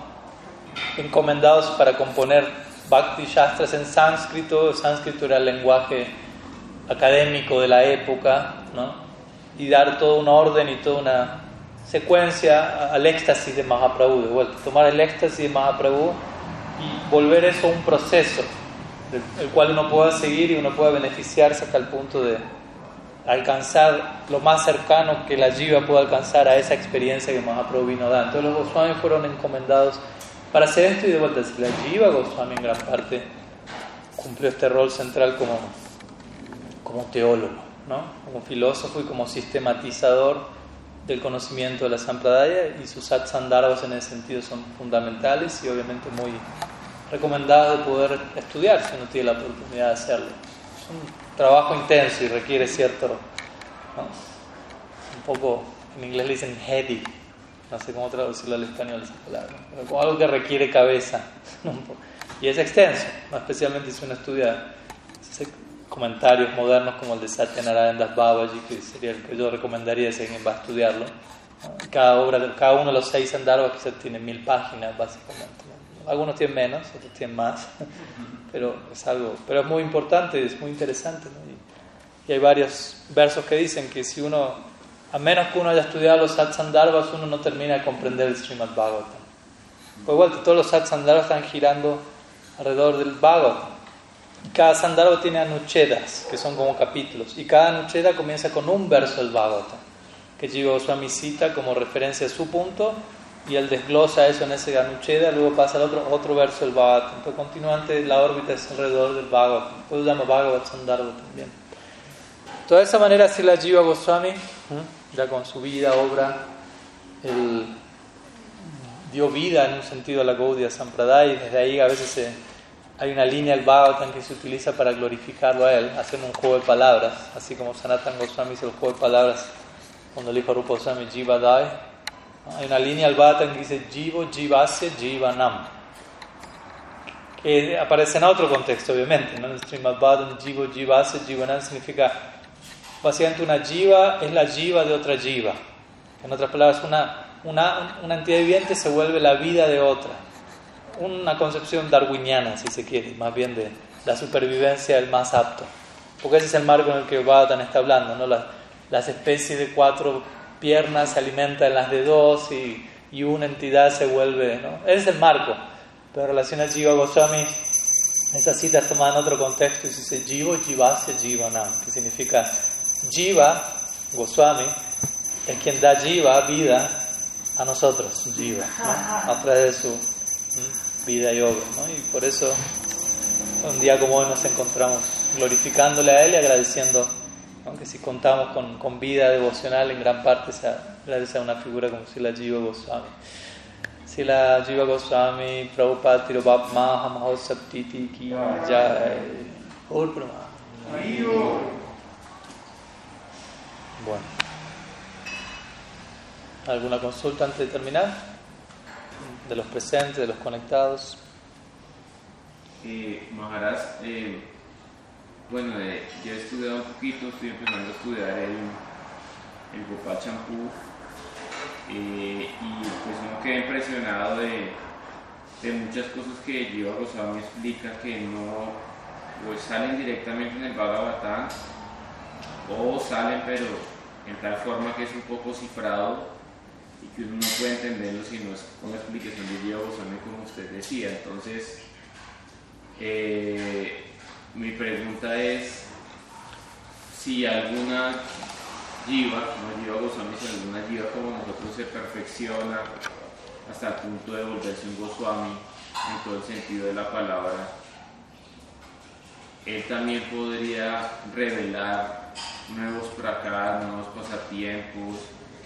encomendados para componer Bhakti Shastras en sánscrito, el sánscrito era el lenguaje académico de la época, ¿no? y dar todo un orden y toda una secuencia al éxtasis de Mahaprabhu, de vuelta, tomar el éxtasis de Mahaprabhu y volver eso un proceso, el cual uno pueda seguir y uno pueda beneficiarse hasta el punto de alcanzar lo más cercano que la jiva pueda alcanzar a esa experiencia que Mahaprabhu vino a dar. Entonces los Goswami fueron encomendados para hacer esto y de vuelta, la jiva Goswami en gran parte cumplió este rol central como, como teólogo, ¿no? como filósofo y como sistematizador del conocimiento de la Sampradaya y sus satsandharvas en ese sentido son fundamentales y obviamente muy recomendados de poder estudiar si uno tiene la oportunidad de hacerlo. Es un trabajo intenso y requiere cierto, un poco, en inglés le dicen heady, no sé cómo traducirlo al español esa palabra, pero como algo que requiere cabeza. <laughs> y es extenso, especialmente si uno estudia comentarios modernos como el de Satyanarayana Das Babaji, que sería el que yo recomendaría si alguien va a estudiarlo. Cada, obra, cada uno de los seis Andarbas quizás tiene mil páginas, básicamente. Algunos tienen menos, otros tienen más, <laughs> pero es algo, pero es muy importante, es muy interesante. Y, hay varios versos que dicen que si uno, a menos que uno haya estudiado los Satsandarbas, uno no termina de comprender el Srimad Bhagavatam. Pues igual, todos los Satsandarbas están girando alrededor del Bhagavatam. Cada Sandarbha tiene anuchedas, que son como capítulos, y cada anucheda comienza con un verso del Bhagavatam, que Jiva Goswami cita como referencia a su punto, y él desglosa eso en ese anucheda, luego pasa al otro, otro verso del Bhagavatam. Entonces, continuamente la órbita es alrededor del Bhagavatam, pues se llama Bhagavat Sandarbha también. Toda esa manera, si la Jiva Goswami, ya con su vida, obra, él dio vida en un sentido a la Gaudiya Sampradaya, y desde ahí a veces hay una línea del Bhagavatam que se utiliza para glorificarlo a él, haciendo un juego de palabras, así como Sanatan Goswami hizo el juego de palabras cuando le dijo a Rupa Goswami Jiva Dai. Hay una línea del Bhagavatam que dice Jivo Jivasya Jivanam, que aparece en otro contexto, obviamente. ¿no? En el Srimad Bhagavatam, Jivo Jivasya Jivanam significa básicamente una Jiva es la Jiva de otra Jiva. En otras palabras, una, una, una entidad viviente se vuelve la vida de otra una concepción darwiniana, si se quiere, más bien de la supervivencia del más apto. Porque ese es el marco en el que Bhagavatam está hablando, ¿no? Las, las especies de cuatro piernas se alimentan en las de dos y, y, una entidad se vuelve, ¿no? Ese es el marco. Pero en relación a Jiva Goswami, esa cita es tomada en otro contexto y se dice Jiva Jivasya Jivanam, que significa Jiva Goswami es quien da Jiva, vida, a nosotros, Jiva, ¿no? a través de su vida y obra. ¿no? Y por eso un día como hoy nos encontramos glorificándole a Él y agradeciendo, aunque si contamos con, con, vida devocional, en gran parte se agradece a una figura como si la Jiva Goswami. Si la Jiva Goswami, Prabhupada Tirobhap Maha Mahosaptiti Ki Jai. Bueno. ¿Alguna consulta antes de terminar? de los presentes, de los conectados. Eh, Maharaj, eh, bueno, eh, yo he estudiado un poquito, estoy empezando a estudiar el, el Gopal Champú eh, y pues uno queda impresionado de, de muchas cosas que Jiva Goswami explica que no salen directamente en el Bhagavatam o salen pero en tal forma que es un poco cifrado que uno no puede entenderlo si no es con la explicación de Dios, como usted decía. Entonces, eh, mi pregunta es si alguna jiva, no jiva Goswami, si alguna jiva como nosotros se perfecciona hasta el punto de volverse un Goswami en todo el sentido de la palabra, él también podría revelar nuevos prakas, nuevos pasatiempos,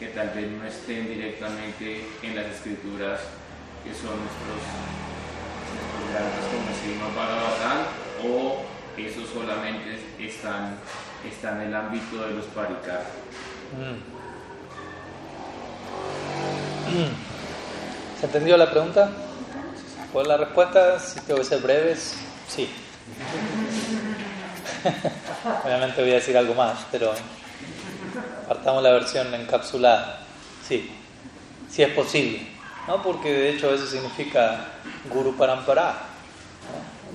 que tal vez no estén directamente en las escrituras que son nuestros, nuestros como Srimad Bhagavatam o eso solamente están, está en el ámbito de los paricar. Mm. ¿Se entendió la pregunta? ¿Cuál es la respuesta? Si tengo que ser breves, sí. <laughs> Obviamente voy a decir algo más, pero Partamos la versión encapsulada. Sí, sí es posible. ¿no? Porque de hecho eso significa Guru Parampara.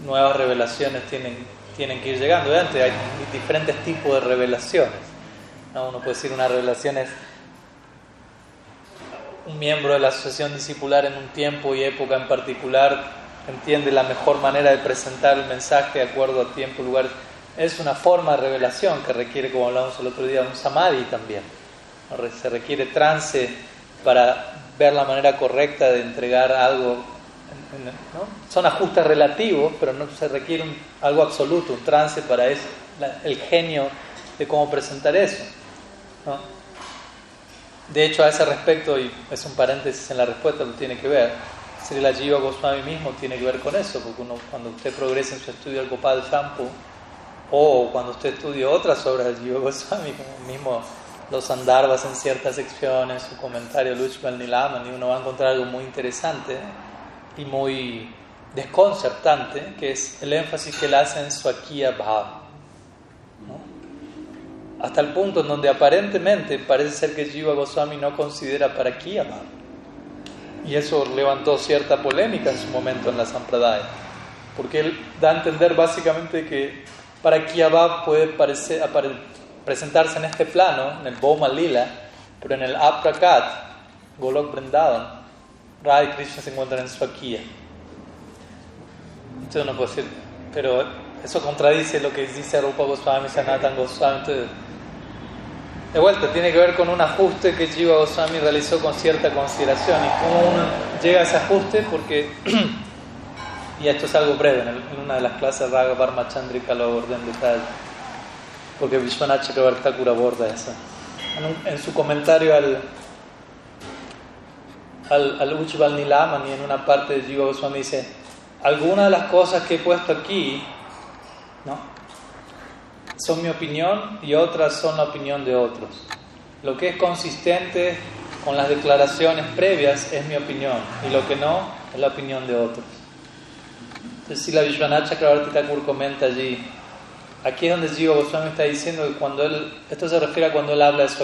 nuevas revelaciones tienen, tienen que ir llegando. Hay diferentes tipos de revelaciones. ¿no? Uno puede decir una revelación es un miembro de la asociación discipular en un tiempo y época en particular entiende la mejor manera de presentar el mensaje de acuerdo a tiempo y lugar. Es una forma de revelación que requiere, como hablamos el otro día, un samadhi también. Se requiere trance para ver la manera correcta de entregar algo. Son ajustes relativos, pero no se requiere algo absoluto, un trance para eso, el genio de cómo presentar eso. De hecho, a ese respecto, y es un paréntesis en la respuesta, lo tiene que ver, la Jiva Goswami mismo tiene que ver con eso, porque uno, cuando usted progresa en su estudio del Gopal Shampoo, o cuando usted estudia otras obras de Jiva Goswami, como <laughs> mismo los Andarbas en ciertas secciones, su comentario Luchmal Nilaman, y uno va a encontrar algo muy interesante y muy desconcertante, que es el énfasis que él hace en su Akia Bhav. Hasta el punto en donde aparentemente parece ser que Jiva Goswami no considera para Akia Bhav. Y eso levantó cierta polémica en su momento en la Sampradaya, porque él da a entender básicamente que para Akia Bhav puede parecer, presentarse en este plano, en el Boma Lila, pero en el Aprakat, Golok Vrindavan, Radha y Krishna se encuentran en Swakiya. Entonces no puedo decir, pero eso contradice lo que dice Rupa Goswami, Sanatan Goswami. Entonces, de vuelta, tiene que ver con un ajuste que Jiva Goswami realizó con cierta consideración. ¿Y cómo uno llega a ese ajuste? Porque, <clears throat> y esto es algo breve, en, una de las clases Raga Parma Chandrika lo abordé en detalle porque Vishwanath Chakravarti aborda eso. En, su comentario al, al, al Ujjval Nilaman y en una parte de Jiva Goswami dice, algunas de las cosas que he puesto aquí ¿no? son mi opinión y otras son la opinión de otros. Lo que es consistente con las declaraciones previas es mi opinión y lo que no es la opinión de otros. Entonces, si la Vishwanath Chakravarti comenta allí, Aquí es donde Jiva Goswami está diciendo que cuando él, esto se refiere a cuando él habla de su.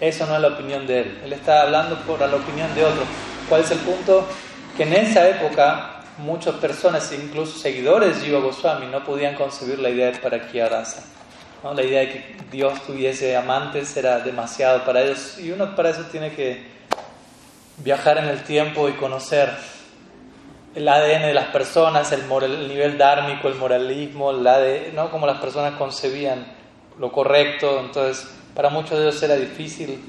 Eso no es la opinión de él. Él está hablando por la opinión de otros. ¿Cuál es el punto? Que en esa época muchas personas, incluso seguidores de Jiva Goswami, no podían concebir la idea de Parakia Rasa. ¿no? La idea de que Dios tuviese amantes era demasiado para ellos. Y uno para eso tiene que viajar en el tiempo y conocer el ADN de las personas, el, el nivel dármico, el moralismo, el ADN, ¿no? Como las personas concebían lo correcto. Entonces, para muchos de ellos era difícil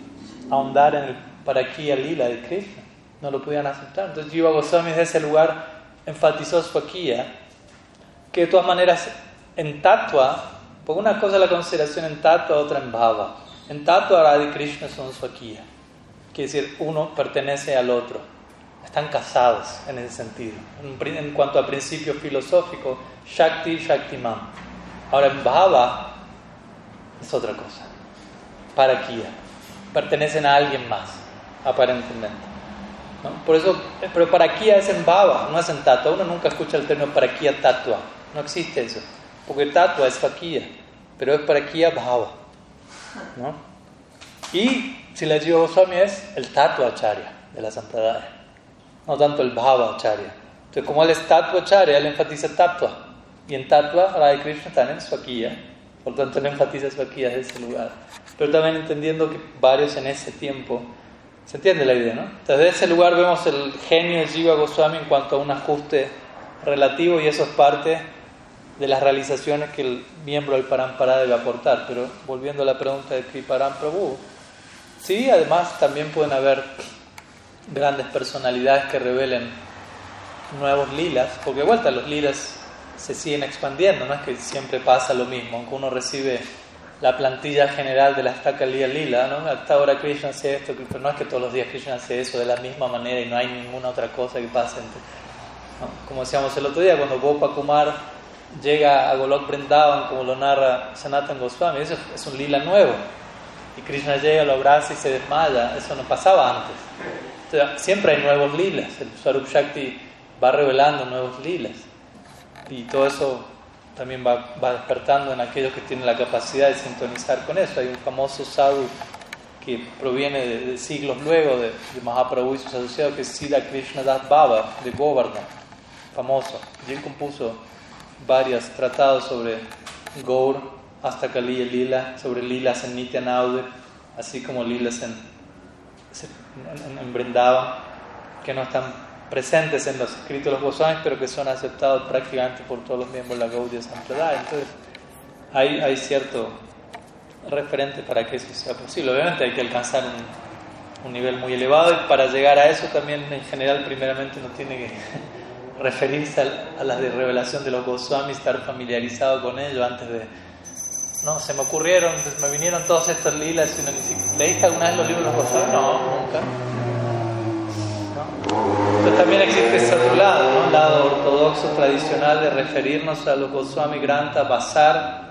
ahondar en el para aquí lila de Krishna. No lo podían aceptar. Entonces, Jiva Goswami desde ese lugar enfatizó su Akia, que de todas maneras en Tatua, porque una cosa es la consideración en Tatua, otra en Bhava. En Tatua, Radha y Krishna son su Akia. Quiere decir, uno pertenece al otro están casados en ese sentido. En, cuanto a principio filosófico, Shakti, Shaktiman. Ahora en Bhava es otra cosa. Parakia. Pertenecen a alguien más, aparentemente. Por eso, pero Parakia es en Bhava, no es en Tatua. Uno nunca escucha el término Parakia Tatua. No existe eso. Porque Tatua es Pakia, pero es Parakia Bhava. ¿no? Y si la Jiva Goswami es el Tatua Acharya de la Sampradaya no tanto el Bhava Acharya. Entonces, como él es Tattva Acharya, él enfatiza Tattva. Y en Tattva, Radha Krishna están en Swakiya. Por tanto, él enfatiza Swakiya desde ese lugar. Pero también entendiendo que varios en ese tiempo. ¿Se entiende la idea, no? Desde ese lugar vemos el genio de Jiva Goswami en cuanto a un ajuste relativo, y eso es parte de las realizaciones que el miembro del Parampara debe aportar. Pero volviendo a la pregunta de Kriparam Prabhu, sí, además también pueden haber grandes personalidades que revelen nuevos lilas, porque de vuelta los lilas se siguen expandiendo, no es que siempre pasa lo mismo, aunque uno recibe la plantilla general de la estaca Lila ¿no? Hasta ahora Krishna hace esto, pero no es que todos los días Krishna hace eso de la misma manera y no hay ninguna otra cosa que pase. Como decíamos el otro día, cuando Gopa Kumar llega a Golok Vrindavan, como lo narra Sanatan Goswami, eso es un lila nuevo. Y Krishna llega, lo abraza y se desmaya, eso no pasaba antes siempre hay nuevos lilas, el Swarup Shakti va revelando nuevos lilas y todo eso también va, va, despertando en aquellos que tienen la capacidad de sintonizar con eso. Hay un famoso sadhu que proviene de, siglos luego de, Mahaprabhu y sus asociados que es Siddha Krishna Das Baba de Govardhan. famoso. Él compuso varios tratados sobre Gaur, hasta Kali y Lila, sobre lilas en Nityanaude, así como lilas en, en, Brindavan, que no están presentes en los escritos de los Goswamis, pero que son aceptados prácticamente por todos los miembros de la Gaudiya Sampradaya. Entonces, hay, hay cierto referente para que eso sea posible. Obviamente hay que alcanzar un, nivel muy elevado y para llegar a eso también en general primeramente uno tiene que <laughs> referirse a, a las de revelación de los Goswamis, estar familiarizado con ello antes de... No, se me ocurrieron, me vinieron todos estos lilas y uno ¿Leíste alguna vez los libros de los Goswamis? No, nunca. Entonces también existe ese otro lado, ¿no? el lado ortodoxo tradicional de referirnos a los Goswami Granta, basar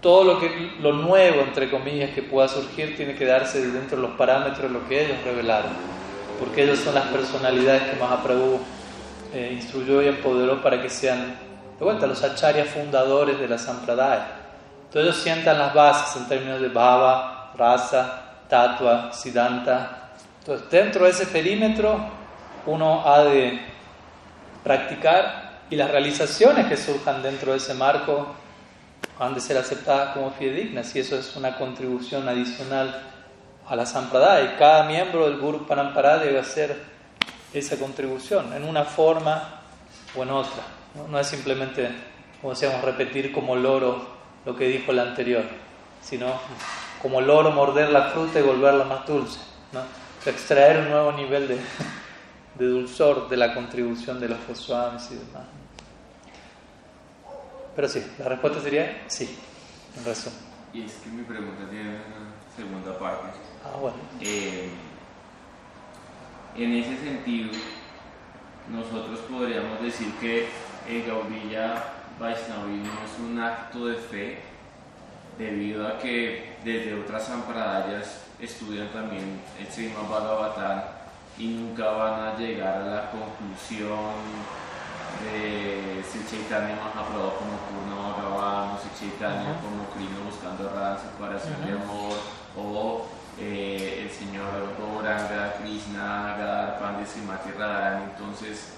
todo lo, que, lo nuevo, entre comillas, que pueda surgir, tiene que darse dentro de los parámetros de lo que ellos revelaron, porque ellos son las personalidades que Mahaprabhu eh, instruyó y empoderó para que sean, de vuelta, los acharyas fundadores de la Sampradaya. Entonces ellos sientan las bases en términos de Bhava, Rasa, Tatua, Siddhanta. Entonces dentro de ese perímetro uno ha de practicar y las realizaciones que surjan dentro de ese marco han de ser aceptadas como fidedignas y eso es una contribución adicional a la Sampradaya y cada miembro del Guru Parampara debe hacer esa contribución en una forma o en otra. No, es simplemente, como decíamos, repetir como loro lo que dijo el anterior, sino como loro morder la fruta y volverla más dulce, ¿no? extraer un nuevo nivel de, de dulzor de la contribución de los Goswamis y demás. Pero sí, la respuesta sería sí, en resumen. Y es que mi pregunta tiene una segunda parte. Ah, bueno. Eh, en ese sentido, nosotros podríamos decir que el Gaudilla Vaishnavismo es un acto de fe debido a que desde otras sampradayas estudian también el Srimad Bhagavatam y nunca van a llegar a la conclusión de si Chaitanya Mahaprabhu como Purna Bhagavan o si Chaitanya como Krishna buscando la separación de amor o eh, el señor Gauranga, Krishna, Gadar, Pandit, Srimati Radharani. Entonces,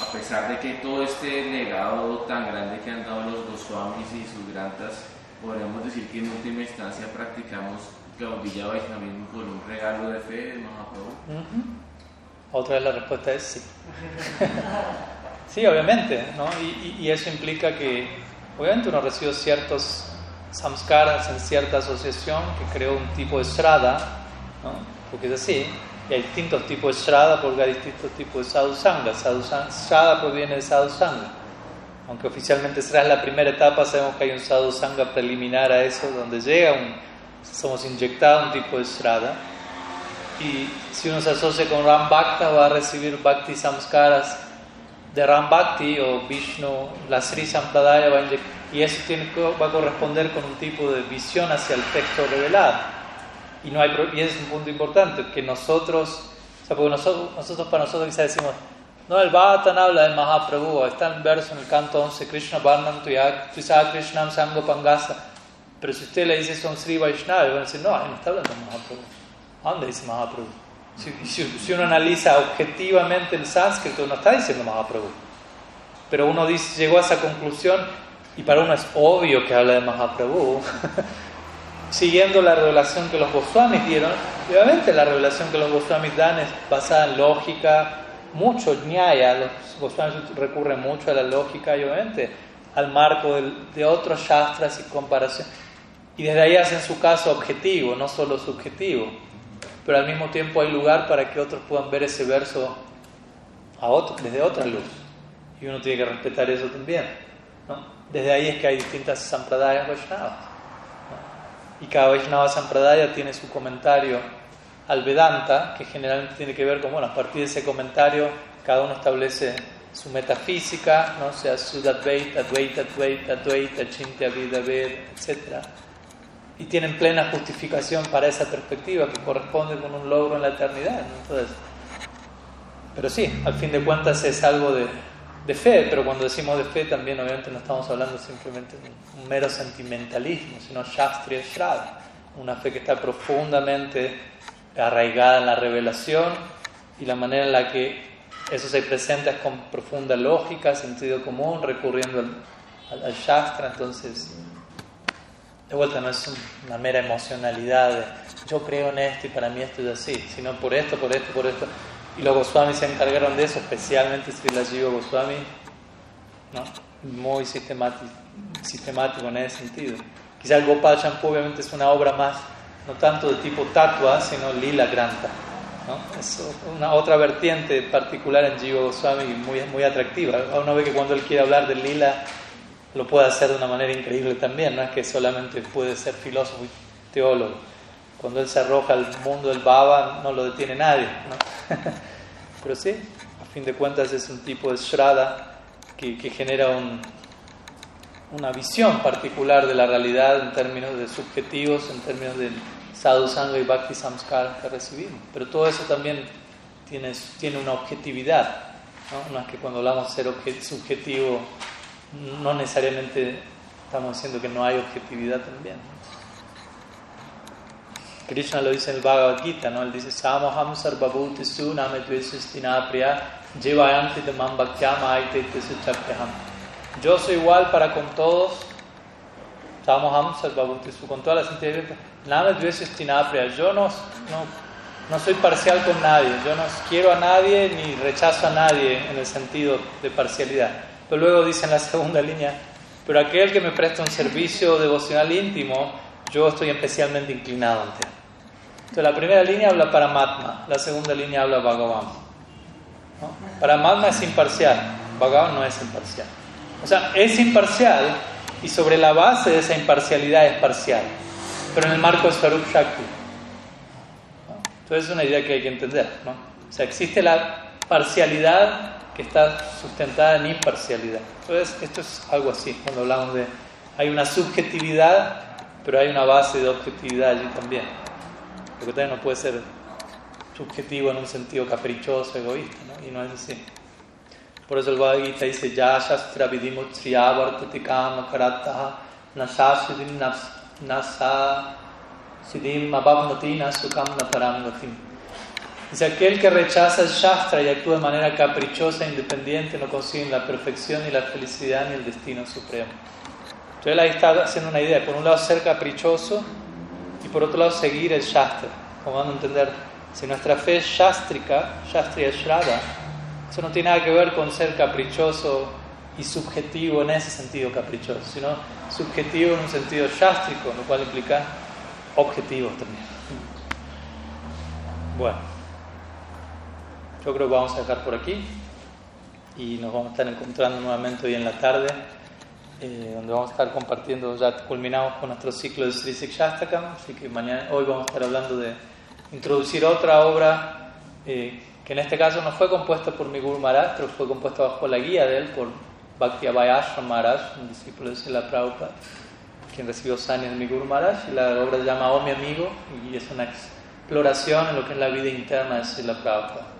a pesar de que todo este legado tan grande que han dado los Goswamis y sus grantas, podríamos decir que en última instancia practicamos Gaudilla Vaishnavismo por un regalo de fe de Mahaprabhu. Otra vez la respuesta es sí. <laughs> sí, obviamente, ¿no? Y, y, eso implica que, obviamente, uno recibe ciertos samskaras en cierta asociación que creó un tipo de srada, ¿no? Porque es así. Y hay distintos tipos de srada porque hay distintos tipos de sadhusanga. Srada proviene de sadhusanga. Aunque oficialmente será la primera etapa, sabemos que hay un sadhusanga preliminar a eso, donde llega un, somos inyectados un tipo de srada y si uno se asocia con Ram Bhakta va a recibir Bhakti Samskaras de Ram Bhakti o Vishnu, la Sri Sampradaya va a y eso tiene, va a corresponder con un tipo de visión hacia el texto revelado. Y, no hay, y es un punto importante, que nosotros, o sea, porque nosotros, nosotros para nosotros quizás decimos, no, el Bhattan habla de Mahaprabhu, está en verso en el canto 11, Krishna Varnam Tuyasa Krishnam Sango Pangasa. Pero si usted le dice son Sri Vaishnava, van a decir, no, ahí no está hablando Mahaprabhu. ¿A dónde dice Mahaprabhu? Si, si, uno analiza objetivamente el sánscrito, no está diciendo Mahaprabhu. Pero uno dice, llegó a esa conclusión y para uno es obvio que habla de Mahaprabhu, <laughs> siguiendo la revelación que los Goswamis dieron. obviamente la revelación que los Goswamis dan es basada en lógica, mucho ñaya, los Goswamis recurren mucho a la lógica y obviamente al marco de, de otros shastras y comparación. Y desde ahí hacen su caso objetivo, no solo subjetivo pero al mismo tiempo hay lugar para que otros puedan ver ese verso a otro, desde otra luz. Y uno tiene que respetar eso también. ¿no? Desde ahí es que hay distintas Sampradayas Vaishnavas. Y cada Vaishnava Sampradaya tiene su comentario al Vedanta, que generalmente tiene que ver con, bueno, a partir de ese comentario, cada uno establece su metafísica, ¿no? o sea, Sudadvaita, Advaita, Advaita, Advaita, Chintya, Vida, etc y tienen plena justificación para esa perspectiva que corresponde con un logro en la eternidad. Entonces, pero sí, al fin de cuentas es algo de, de, fe, pero cuando decimos de fe también obviamente no estamos hablando simplemente de un mero sentimentalismo, sino Shastriya Shraddha, una fe que está profundamente arraigada en la revelación y la manera en la que eso se presenta con profunda lógica, sentido común, recurriendo al, al, Shastra, entonces de vuelta no es una mera emocionalidad de yo creo en esto y para mí esto es así, sino por esto, por esto, por esto. Y los Goswami se encargaron de eso, especialmente Sri Jiva Goswami, ¿no? muy sistemático, sistemático en ese sentido. Quizás Gopal Champu obviamente es una obra más, no tanto de tipo tatua, sino lila granta. ¿no? Es una otra vertiente particular en Jiva Goswami muy, muy atractiva. Uno ve que cuando él quiere hablar de lila, lo puede hacer de una manera increíble también, no es que solamente puede ser filósofo y teólogo. Cuando él se arroja al mundo del Baba, no lo detiene nadie. <laughs> Pero sí, a fin de cuentas es un tipo de Shraddha que, genera un, una visión particular de la realidad en términos de subjetivos, en términos del sadhu sangha y bhakti samskar que recibimos. Pero todo eso también tiene, tiene una objetividad. no es que cuando hablamos de ser subjetivo, no necesariamente estamos diciendo que no hay objetividad también. Krishna lo dice en el Bhagavad Gita, ¿no? Él dice, Samoham sarvabhuti su name priya jivayanti de mambhakyama aite Yo soy igual para con todos, Samoham sarvabhuti su, con todas las entidades. Name priya Yo no, no, no soy parcial con nadie, yo no quiero a nadie ni rechazo a nadie en el sentido de parcialidad. Pero luego dice en la segunda línea, pero aquel que me presta un servicio devocional íntimo, yo estoy especialmente inclinado ante él. Entonces la primera línea habla para Matma, la segunda línea habla Bhagavan. Para Matma es imparcial, Bhagavan no es imparcial. O sea, es imparcial y sobre la base de esa imparcialidad es parcial, pero en el marco de Swarup Shakti. Entonces es una idea que hay que entender. ¿no? O sea, existe la parcialidad que está sustentada en imparcialidad. Entonces esto es algo así, cuando hablamos de... Hay una subjetividad, pero hay una base de objetividad allí también. Porque también no puede ser subjetivo en un sentido caprichoso, egoísta, ¿no? y no es así. Por eso el Bhagavad Gita dice, Ya Shastra Vidimut Sriyavartati Kama Karataha Nasasidim Nasa Sidim Abhavnati Nasukam Naparam Gatim. Dice, aquel que rechaza el Shastra y actúa de manera caprichosa e independiente no consigue la perfección, ni la felicidad, ni el destino supremo. Entonces ahí está haciendo una idea. Por un lado, ser caprichoso y por otro lado seguir el Shastra. Como van a entender, si nuestra fe es shastrika, shastriya shraddha, eso no tiene nada que ver con ser caprichoso y subjetivo en ese sentido caprichoso, sino subjetivo en un sentido shastrico, lo cual implica objetivos también. Bueno, yo creo que vamos a dejar por aquí y nos vamos a estar encontrando nuevamente hoy en la tarde. Eh, donde vamos a estar compartiendo, ya culminamos con nuestro ciclo de Sri Shastakam, así que mañana, hoy vamos a estar hablando de introducir otra obra eh, que en este caso no fue compuesta por mi Guru Maharaj, pero fue compuesta bajo la guía de él por Bhakti Abhayashram Maharaj, un discípulo de Sila Prabhupada, quien recibió Sanya de mi Guru Maharaj, y la obra se llama Oh mi amigo, y es una exploración en lo que es la vida interna de Sila Prabhupada,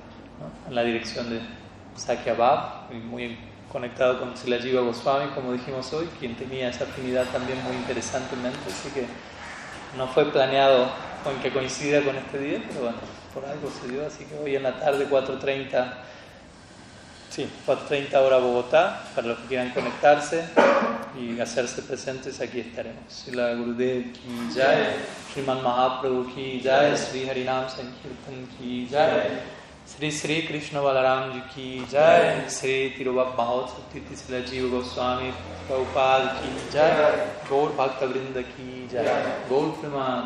en la dirección de Sakya Bhav, muy conectado con Jiva Goswami, como dijimos hoy, quien tenía esa afinidad también muy interesantemente, así que no fue planeado con que coincida con este día, pero bueno, por algo se dio, así que hoy en la tarde 4.30, sí, 4.30 hora Bogotá, para los que quieran conectarse y hacerse presentes, aquí estaremos. Sila Gurudev ki jai, Sriman Mahaprabhu ki jai, Sri Harinam Sankirtan ki jai, Shri श्री कृष्ण बलराम जी की जय। श्री तीर्थ जीव गोस्वामी प्रभुपाल की जय। गौर भक्त वृंद की जय। गौर प्रमान